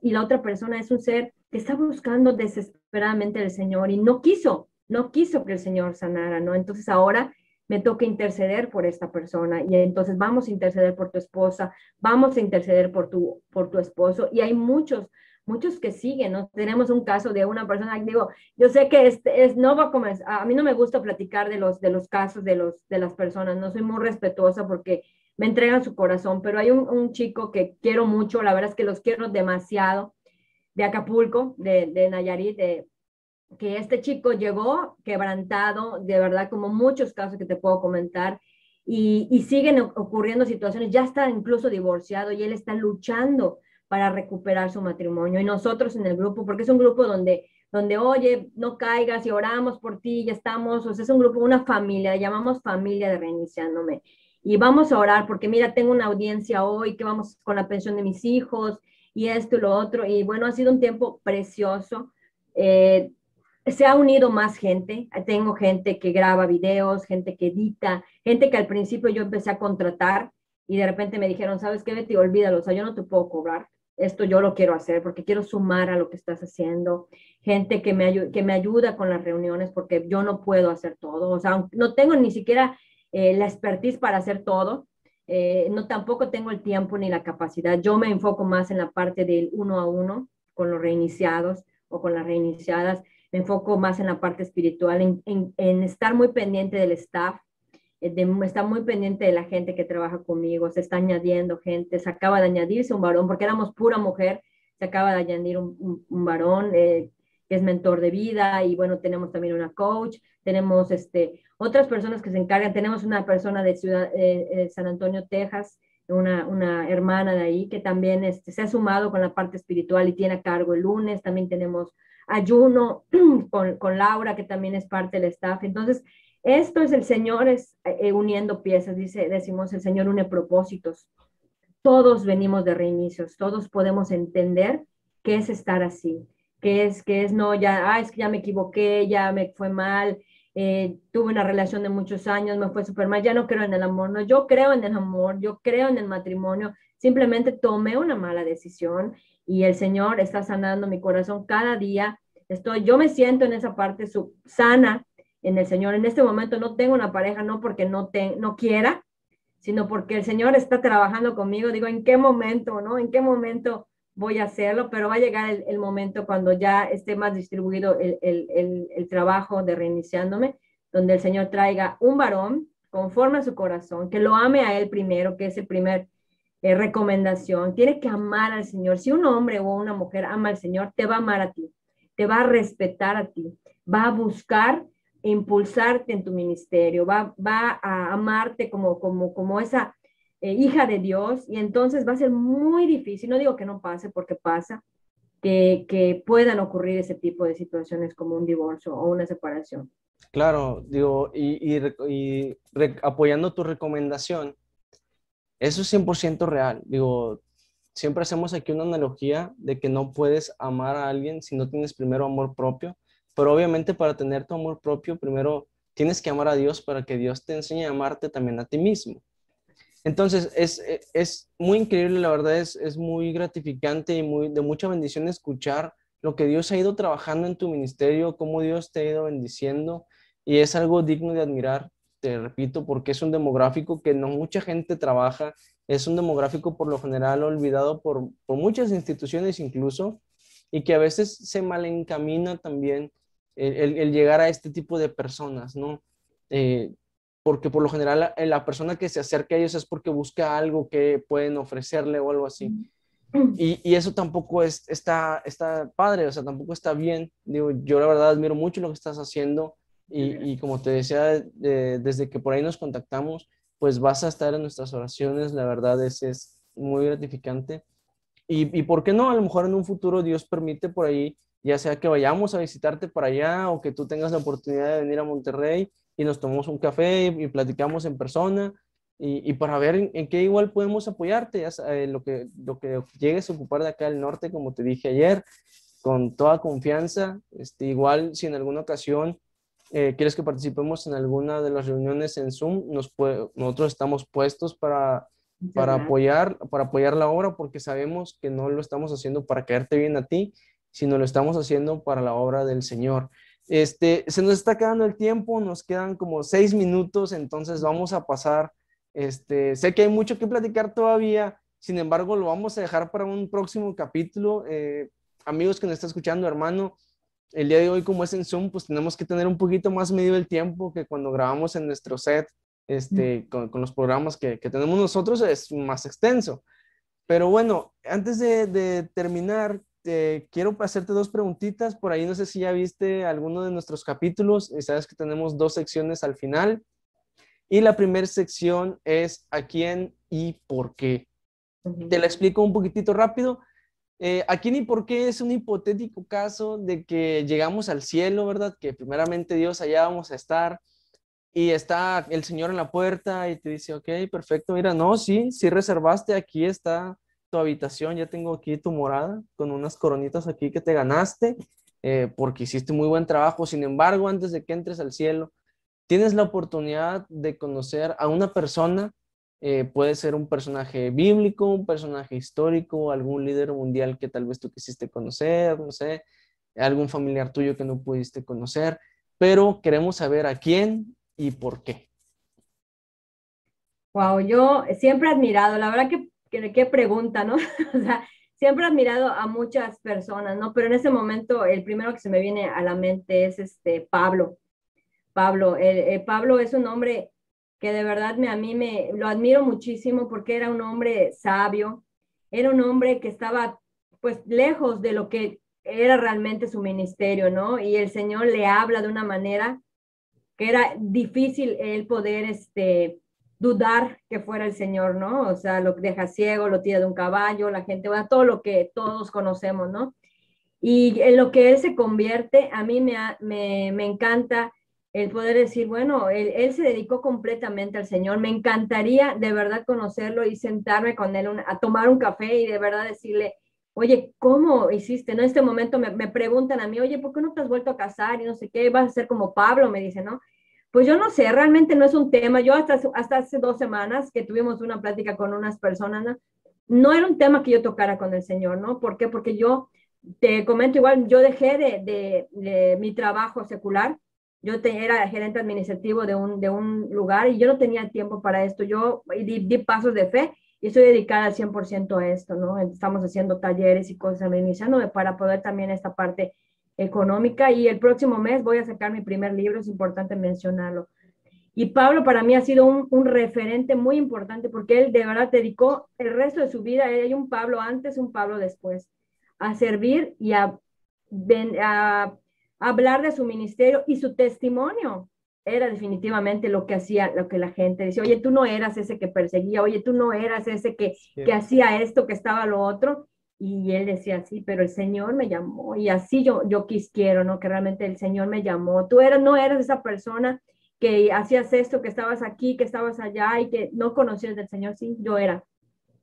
y la otra persona es un ser que está buscando desesperadamente al Señor y no quiso, no quiso que el Señor sanara, ¿no? Entonces ahora me toca interceder por esta persona y entonces vamos a interceder por tu esposa, vamos a interceder por tu, por tu esposo y hay muchos, muchos que siguen, ¿no? Tenemos un caso de una persona, digo, yo sé que este es, no va a comenzar, a mí no me gusta platicar de los, de los casos de, los, de las personas, no soy muy respetuosa porque me entregan su corazón, pero hay un, chico que quiero mucho, la verdad es que los quiero demasiado, de Acapulco, de, de Nayarit, de, que este chico llegó quebrantado, de verdad, como muchos casos que te puedo comentar, y, y, siguen ocurriendo situaciones, ya está incluso divorciado y él está luchando para recuperar su matrimonio. Y nosotros en el grupo, porque es un grupo donde, donde oye, no caigas y oramos por ti, ya estamos, o sea, es un grupo, una familia, llamamos familia de reiniciándome y vamos a orar porque mira, tengo una audiencia hoy que vamos con la pensión de mis hijos y esto y lo otro. Y bueno, ha sido un tiempo precioso. Eh, se ha unido más gente. Tengo gente que graba videos, gente que edita, gente que al principio yo empecé a contratar y de repente me dijeron, ¿sabes qué, Betty? Olvídalo, o sea, yo no te puedo cobrar. Esto yo lo quiero hacer porque quiero sumar a lo que estás haciendo. Gente que me, que me ayuda con las reuniones porque yo no puedo hacer todo. O sea, no tengo ni siquiera eh, la expertise para hacer todo. Eh, no tampoco tengo el tiempo ni la capacidad. Yo me enfoco más en la parte del uno a uno con los reiniciados o con las reiniciadas. Me enfoco más en la parte espiritual, en, estar muy pendiente del staff, eh, de estar muy pendiente de la gente que trabaja conmigo. Se está añadiendo gente, se acaba de añadirse un varón, porque éramos pura mujer, se acaba de añadir un, un, varón que es mentor de vida y bueno, tenemos también una coach, tenemos este, otras personas que se encargan, tenemos una persona de Ciudad, eh, San Antonio, Texas, una, una, hermana de ahí que también este, se ha sumado con la parte espiritual y tiene a cargo el lunes. También tenemos ayuno con, con Laura, que también es parte del staff. Entonces, esto es el Señor es, eh, uniendo piezas, dice, decimos, el Señor une propósitos. Todos venimos de reinicios, todos podemos entender qué es estar así, qué es, qué es, no, ya, ah, es que ya me equivoqué, ya me fue mal, eh, tuve una relación de muchos años, me fue súper mal, ya no creo en el amor, no, yo creo en el amor, yo creo en el matrimonio, simplemente tomé una mala decisión y el Señor está sanando mi corazón cada día. Estoy, yo me siento en esa parte sub, sana en el Señor. En este momento no tengo una pareja, no porque no, te, no quiera, sino porque el Señor está trabajando conmigo. Digo, ¿en qué momento, no? ¿En qué momento voy a hacerlo, pero va a llegar el, momento cuando ya esté más distribuido el, el, el, trabajo de reiniciándome, donde el Señor traiga un varón conforme a su corazón, que lo ame a él primero, que es el primer eh, recomendación. Tiene que amar al Señor. Si un hombre o una mujer ama al Señor, te va a amar a ti, te va a respetar a ti, va a buscar impulsarte en tu ministerio, va, va a amarte como, como, como esa eh, hija de Dios, y entonces va a ser muy difícil, no digo que no pase porque pasa, que, que puedan ocurrir ese tipo de situaciones como un divorcio o una separación. Claro, digo, y, y, apoyando tu recomendación, eso es 100% real. Digo, siempre hacemos aquí una analogía de que no puedes amar a alguien si no tienes primero amor propio, pero obviamente para tener tu amor propio, primero tienes que amar a Dios para que Dios te enseñe a amarte también a ti mismo. Entonces, es, es muy increíble, la verdad, es, es muy gratificante y muy, de mucha bendición escuchar lo que Dios ha ido trabajando en tu ministerio, cómo Dios te ha ido bendiciendo, y es algo digno de admirar, te repito, porque es un demográfico que no mucha gente trabaja, es un demográfico por lo general olvidado por, por muchas instituciones incluso, y que a veces se malencamina también el, el, llegar a este tipo de personas, ¿no? Eh, porque por lo general la, persona que se acerca a ellos es porque busca algo que pueden ofrecerle o algo así. Y, y, eso tampoco es, está, está padre, o sea, tampoco está bien. Digo, yo la verdad admiro mucho lo que estás haciendo y, y como te decía, desde que por ahí nos contactamos, pues vas a estar en nuestras oraciones, la verdad es, es muy gratificante. Y, y por qué no, a lo mejor en un futuro Dios permite por ahí, ya sea que vayamos a visitarte para allá o que tú tengas la oportunidad de venir a Monterrey y nos tomamos un café y, platicamos en persona y, y para ver en, qué igual podemos apoyarte, ya eh, lo, que, lo que llegues a ocupar de acá del norte, como te dije ayer, con toda confianza. Este, igual si en alguna ocasión eh, quieres que participemos en alguna de las reuniones en Zoom, nos nosotros estamos puestos para, para, apoyar, para apoyar la obra porque sabemos que no lo estamos haciendo para caerte bien a ti, sino lo estamos haciendo para la obra del Señor. Este, se nos está quedando el tiempo, nos quedan como seis minutos, entonces vamos a pasar. Este, sé que hay mucho que platicar todavía, sin embargo, lo vamos a dejar para un próximo capítulo. Eh, amigos que nos están escuchando, hermano, el día de hoy, como es en Zoom, pues tenemos que tener un poquito más medido el tiempo que cuando grabamos en nuestro set, este, con, con los programas que, que, tenemos nosotros, es más extenso. Pero bueno, antes de, de terminar, este, quiero hacerte dos preguntitas. Por ahí no sé si ya viste alguno de nuestros capítulos. Y sabes que tenemos dos secciones al final. Y la primera sección es a quién y por qué. Te la explico un poquitito rápido. Eh, a quién y por qué es un hipotético caso de que llegamos al cielo, ¿verdad? Que primeramente Dios allá vamos a estar y está el Señor en la puerta y te dice, ok, perfecto, mira, no, sí, sí reservaste, aquí está tu habitación, ya tengo aquí tu morada con unas coronitas aquí que te ganaste eh, porque hiciste muy buen trabajo. Sin embargo, antes de que entres al cielo, tienes la oportunidad de conocer a una persona, eh, puede ser un personaje bíblico, un personaje histórico, algún líder mundial que tal vez tú quisiste conocer, no sé, algún familiar tuyo que no pudiste conocer, pero queremos saber a quién y por qué. Wow, yo siempre he admirado, la verdad que qué, pregunta, ¿no? o sea, siempre he admirado a muchas personas, ¿no? Pero en ese momento el primero que se me viene a la mente es este Pablo. Pablo, Pablo es un hombre que de verdad me, a mí me lo admiro muchísimo porque era un hombre sabio, era un hombre que estaba pues lejos de lo que era realmente su ministerio, ¿no? Y el Señor le habla de una manera que era difícil el poder este dudar que fuera el Señor, ¿no? O sea, lo deja ciego, lo tira de un caballo, la gente, bueno, todo lo que todos conocemos, ¿no? Y en lo que Él se convierte, a mí me, me, me encanta el poder decir, bueno, él, se dedicó completamente al Señor. Me encantaría de verdad conocerlo y sentarme con Él a tomar un café y de verdad decirle, oye, ¿cómo hiciste? En este momento me, me, preguntan a mí, oye, ¿por qué no te has vuelto a casar? Y no sé qué, vas a ser como Pablo, me dice, ¿no? Pues yo no sé, realmente no es un tema. Yo hasta, hasta hace dos semanas que tuvimos una plática con unas personas, ¿no? no era un tema que yo tocara con el Señor, ¿no? ¿Por qué? Porque yo, te comento igual, yo dejé de, de, mi trabajo secular, yo te, era gerente administrativo de un, de un lugar y yo no tenía tiempo para esto, yo di, di pasos de fe y estoy dedicada al 100% a esto, ¿no? Estamos haciendo talleres y cosas administrándome para poder también esta parte económica y el próximo mes voy a sacar mi primer libro, es importante mencionarlo. Y Pablo para mí ha sido un, un referente muy importante porque él de verdad dedicó el resto de su vida, hay un Pablo antes, un Pablo después, a servir y a, a hablar de su ministerio y su testimonio era definitivamente lo que hacía, lo que la gente decía, oye, tú no eras ese que perseguía, oye, tú no eras ese que, que hacía esto, que estaba lo otro. Y él decía, sí, pero el Señor me llamó y así yo, yo quis quiero, ¿no? Que realmente el Señor me llamó. Tú eras, no eras esa persona que hacías esto, que estabas aquí, que estabas allá y que no conocías del Señor. Sí, yo era.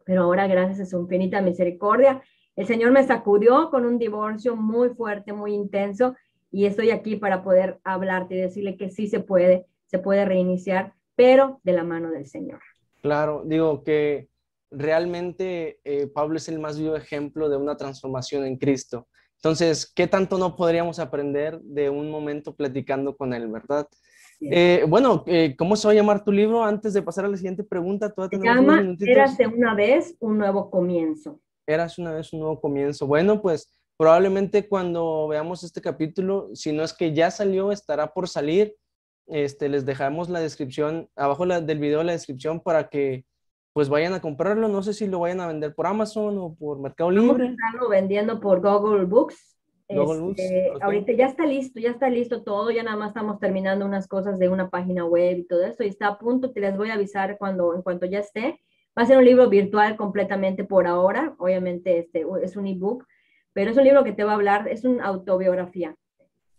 Pero ahora, gracias a su infinita misericordia, el Señor me sacudió con un divorcio muy fuerte, muy intenso, y estoy aquí para poder hablarte y decirle que sí se puede, se puede reiniciar, pero de la mano del Señor. Claro, digo que realmente eh, Pablo es el más vivo ejemplo de una transformación en Cristo. Entonces, ¿qué tanto no podríamos aprender de un momento platicando con él, verdad? Eh, bueno, eh, ¿cómo se va a llamar tu libro? Antes de pasar a la siguiente pregunta, se llama Érase una vez un nuevo comienzo. Eras una vez un nuevo comienzo. Bueno, pues probablemente cuando veamos este capítulo, si no es que ya salió, estará por salir. Este, les dejamos la descripción, abajo del video la descripción para que pues vayan a comprarlo. No sé si lo vayan a vender por Amazon o por Mercado Libre. Estamos vendiendo por Google Books. Este, ahorita ya está listo, ya está listo todo, ya nada más estamos terminando unas cosas de una página web y todo esto, y está a punto, te les voy a avisar cuando, en cuanto ya esté. Va a ser un libro virtual completamente por ahora, obviamente este, es un ebook, pero es un libro que te va a hablar, es una autobiografía.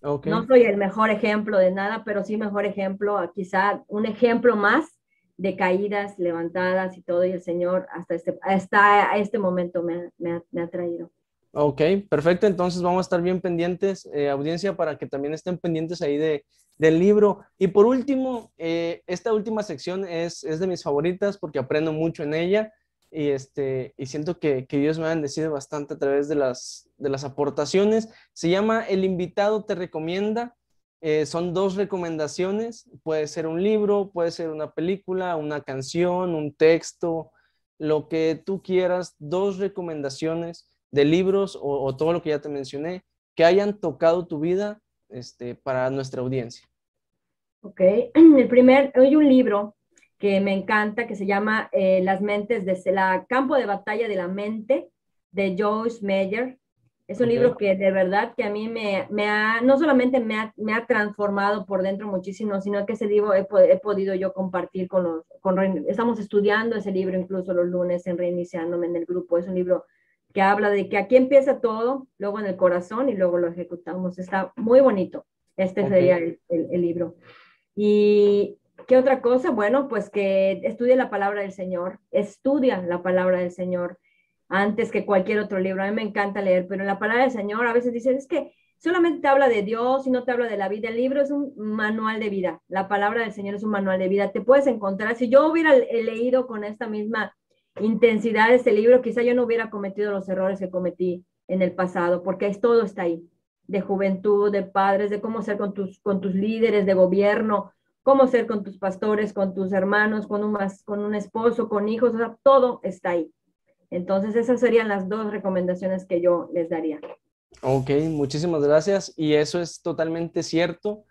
No soy el mejor ejemplo de nada, pero sí mejor ejemplo, quizá un ejemplo más de caídas, levantadas y todo, y el Señor hasta este, hasta este momento me, ha traído. Ok, perfecto. Entonces vamos a estar bien pendientes, eh, audiencia, para que también estén pendientes ahí de, del libro. Y por último, eh, esta última sección es, es, de mis favoritas porque aprendo mucho en ella y, este, y siento que, que Dios me ha bendecido bastante a través de las, de las aportaciones. Se llama El invitado te recomienda. Eh, son dos recomendaciones. Puede ser un libro, puede ser una película, una canción, un texto, lo que tú quieras. Dos recomendaciones de libros o, todo lo que ya te mencioné que hayan tocado tu vida este, para nuestra audiencia. Ok, el primer, hay un libro que me encanta que se llama eh, Las mentes de la campo de batalla de la mente de Joyce Meyer. Es un libro que de verdad que a mí me, me ha, no solamente me ha, me ha, transformado por dentro muchísimo, sino que ese libro he, he podido yo compartir con los, con, estamos estudiando ese libro incluso los lunes en Reiniciándome en el grupo. Es un libro que habla de que aquí empieza todo, luego en el corazón y luego lo ejecutamos. Está muy bonito. Este sería el, libro. Y ¿qué otra cosa? Bueno, pues que estudie la palabra del Señor, estudia la palabra del Señor antes que cualquier otro libro. A mí me encanta leer, pero la palabra del Señor a veces dicen, es que solamente te habla de Dios y no te habla de la vida. El libro es un manual de vida. La palabra del Señor es un manual de vida. Te puedes encontrar, si yo hubiera leído con esta misma intensidad este libro, quizá yo no hubiera cometido los errores que cometí en el pasado, porque es, todo está ahí, de juventud, de padres, de cómo ser con tus, con tus líderes de gobierno, cómo ser con tus pastores, con tus hermanos, con un, con un esposo, con hijos, o sea, todo está ahí. Entonces, esas serían las dos recomendaciones que yo les daría. Ok, muchísimas gracias. Y eso es totalmente cierto.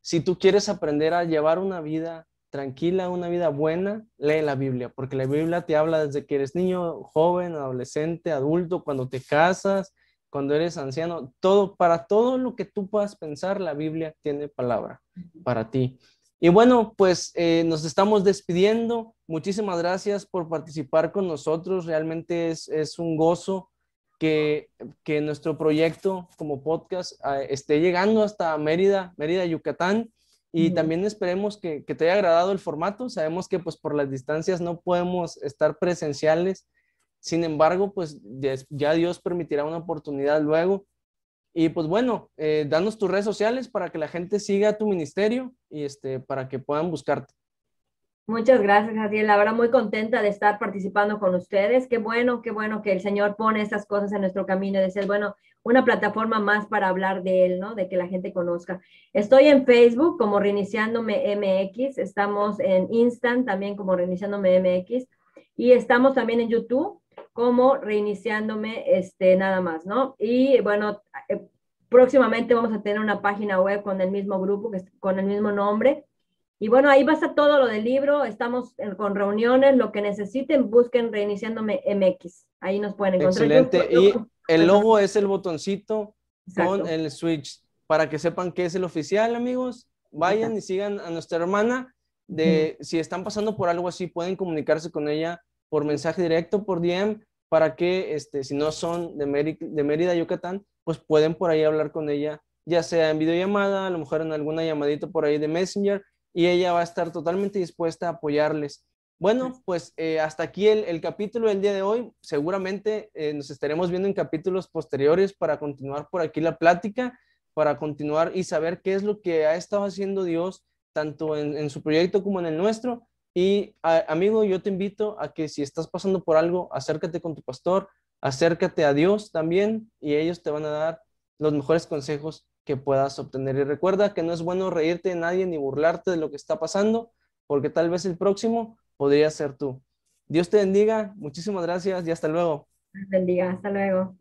Si tú quieres aprender a llevar una vida tranquila, una vida buena, lee la Biblia, porque la Biblia te habla desde que eres niño, joven, adolescente, adulto, cuando te casas, cuando eres anciano, todo, para todo lo que tú puedas pensar, la Biblia tiene palabra para ti. Y bueno, pues eh, nos estamos despidiendo. Muchísimas gracias por participar con nosotros. Realmente es, es un gozo que, que, nuestro proyecto como podcast ah, esté llegando hasta Mérida, Mérida, Yucatán. Y también esperemos que, te haya agradado el formato. Sabemos que pues por las distancias no podemos estar presenciales. Sin embargo, pues ya Dios permitirá una oportunidad luego. Y pues bueno, eh, danos tus redes sociales para que la gente siga tu ministerio y este, para que puedan buscarte. Muchas gracias, Javier. La verdad, muy contenta de estar participando con ustedes. Qué bueno, qué bueno que el Señor pone estas cosas en nuestro camino, de ser, bueno, una plataforma más para hablar de Él, ¿no? De que la gente conozca. Estoy en Facebook como Reiniciándome MX, estamos en Instant también como Reiniciándome MX y estamos también en YouTube como Reiniciándome, este, nada más, ¿no? Y bueno, eh, próximamente vamos a tener una página web con el mismo grupo, con el mismo nombre y bueno, ahí va a estar todo lo del libro, estamos con reuniones, lo que necesiten, busquen Reiniciándome MX, ahí nos pueden encontrar. Excelente, y el logo es el botoncito con el switch, para que sepan que es el oficial, amigos, vayan y sigan a nuestra hermana, de si están pasando por algo así, pueden comunicarse con ella por mensaje directo, por DM, para que, este, si no son de, de Mérida, Yucatán, pues pueden por ahí hablar con ella, ya sea en videollamada, a lo mejor en alguna llamadita por ahí de Messenger, y ella va a estar totalmente dispuesta a apoyarles. Bueno, pues eh, hasta aquí el, capítulo del día de hoy. Seguramente eh, nos estaremos viendo en capítulos posteriores para continuar por aquí la plática, para continuar y saber qué es lo que ha estado haciendo Dios, tanto en, su proyecto como en el nuestro. Y amigo, yo te invito a que si estás pasando por algo, acércate con tu pastor, acércate a Dios también y ellos te van a dar los mejores consejos que puedas obtener. Y recuerda que no es bueno reírte de nadie ni burlarte de lo que está pasando, porque tal vez el próximo podría ser tú. Dios te bendiga, muchísimas gracias y hasta luego. Bendiga, hasta luego.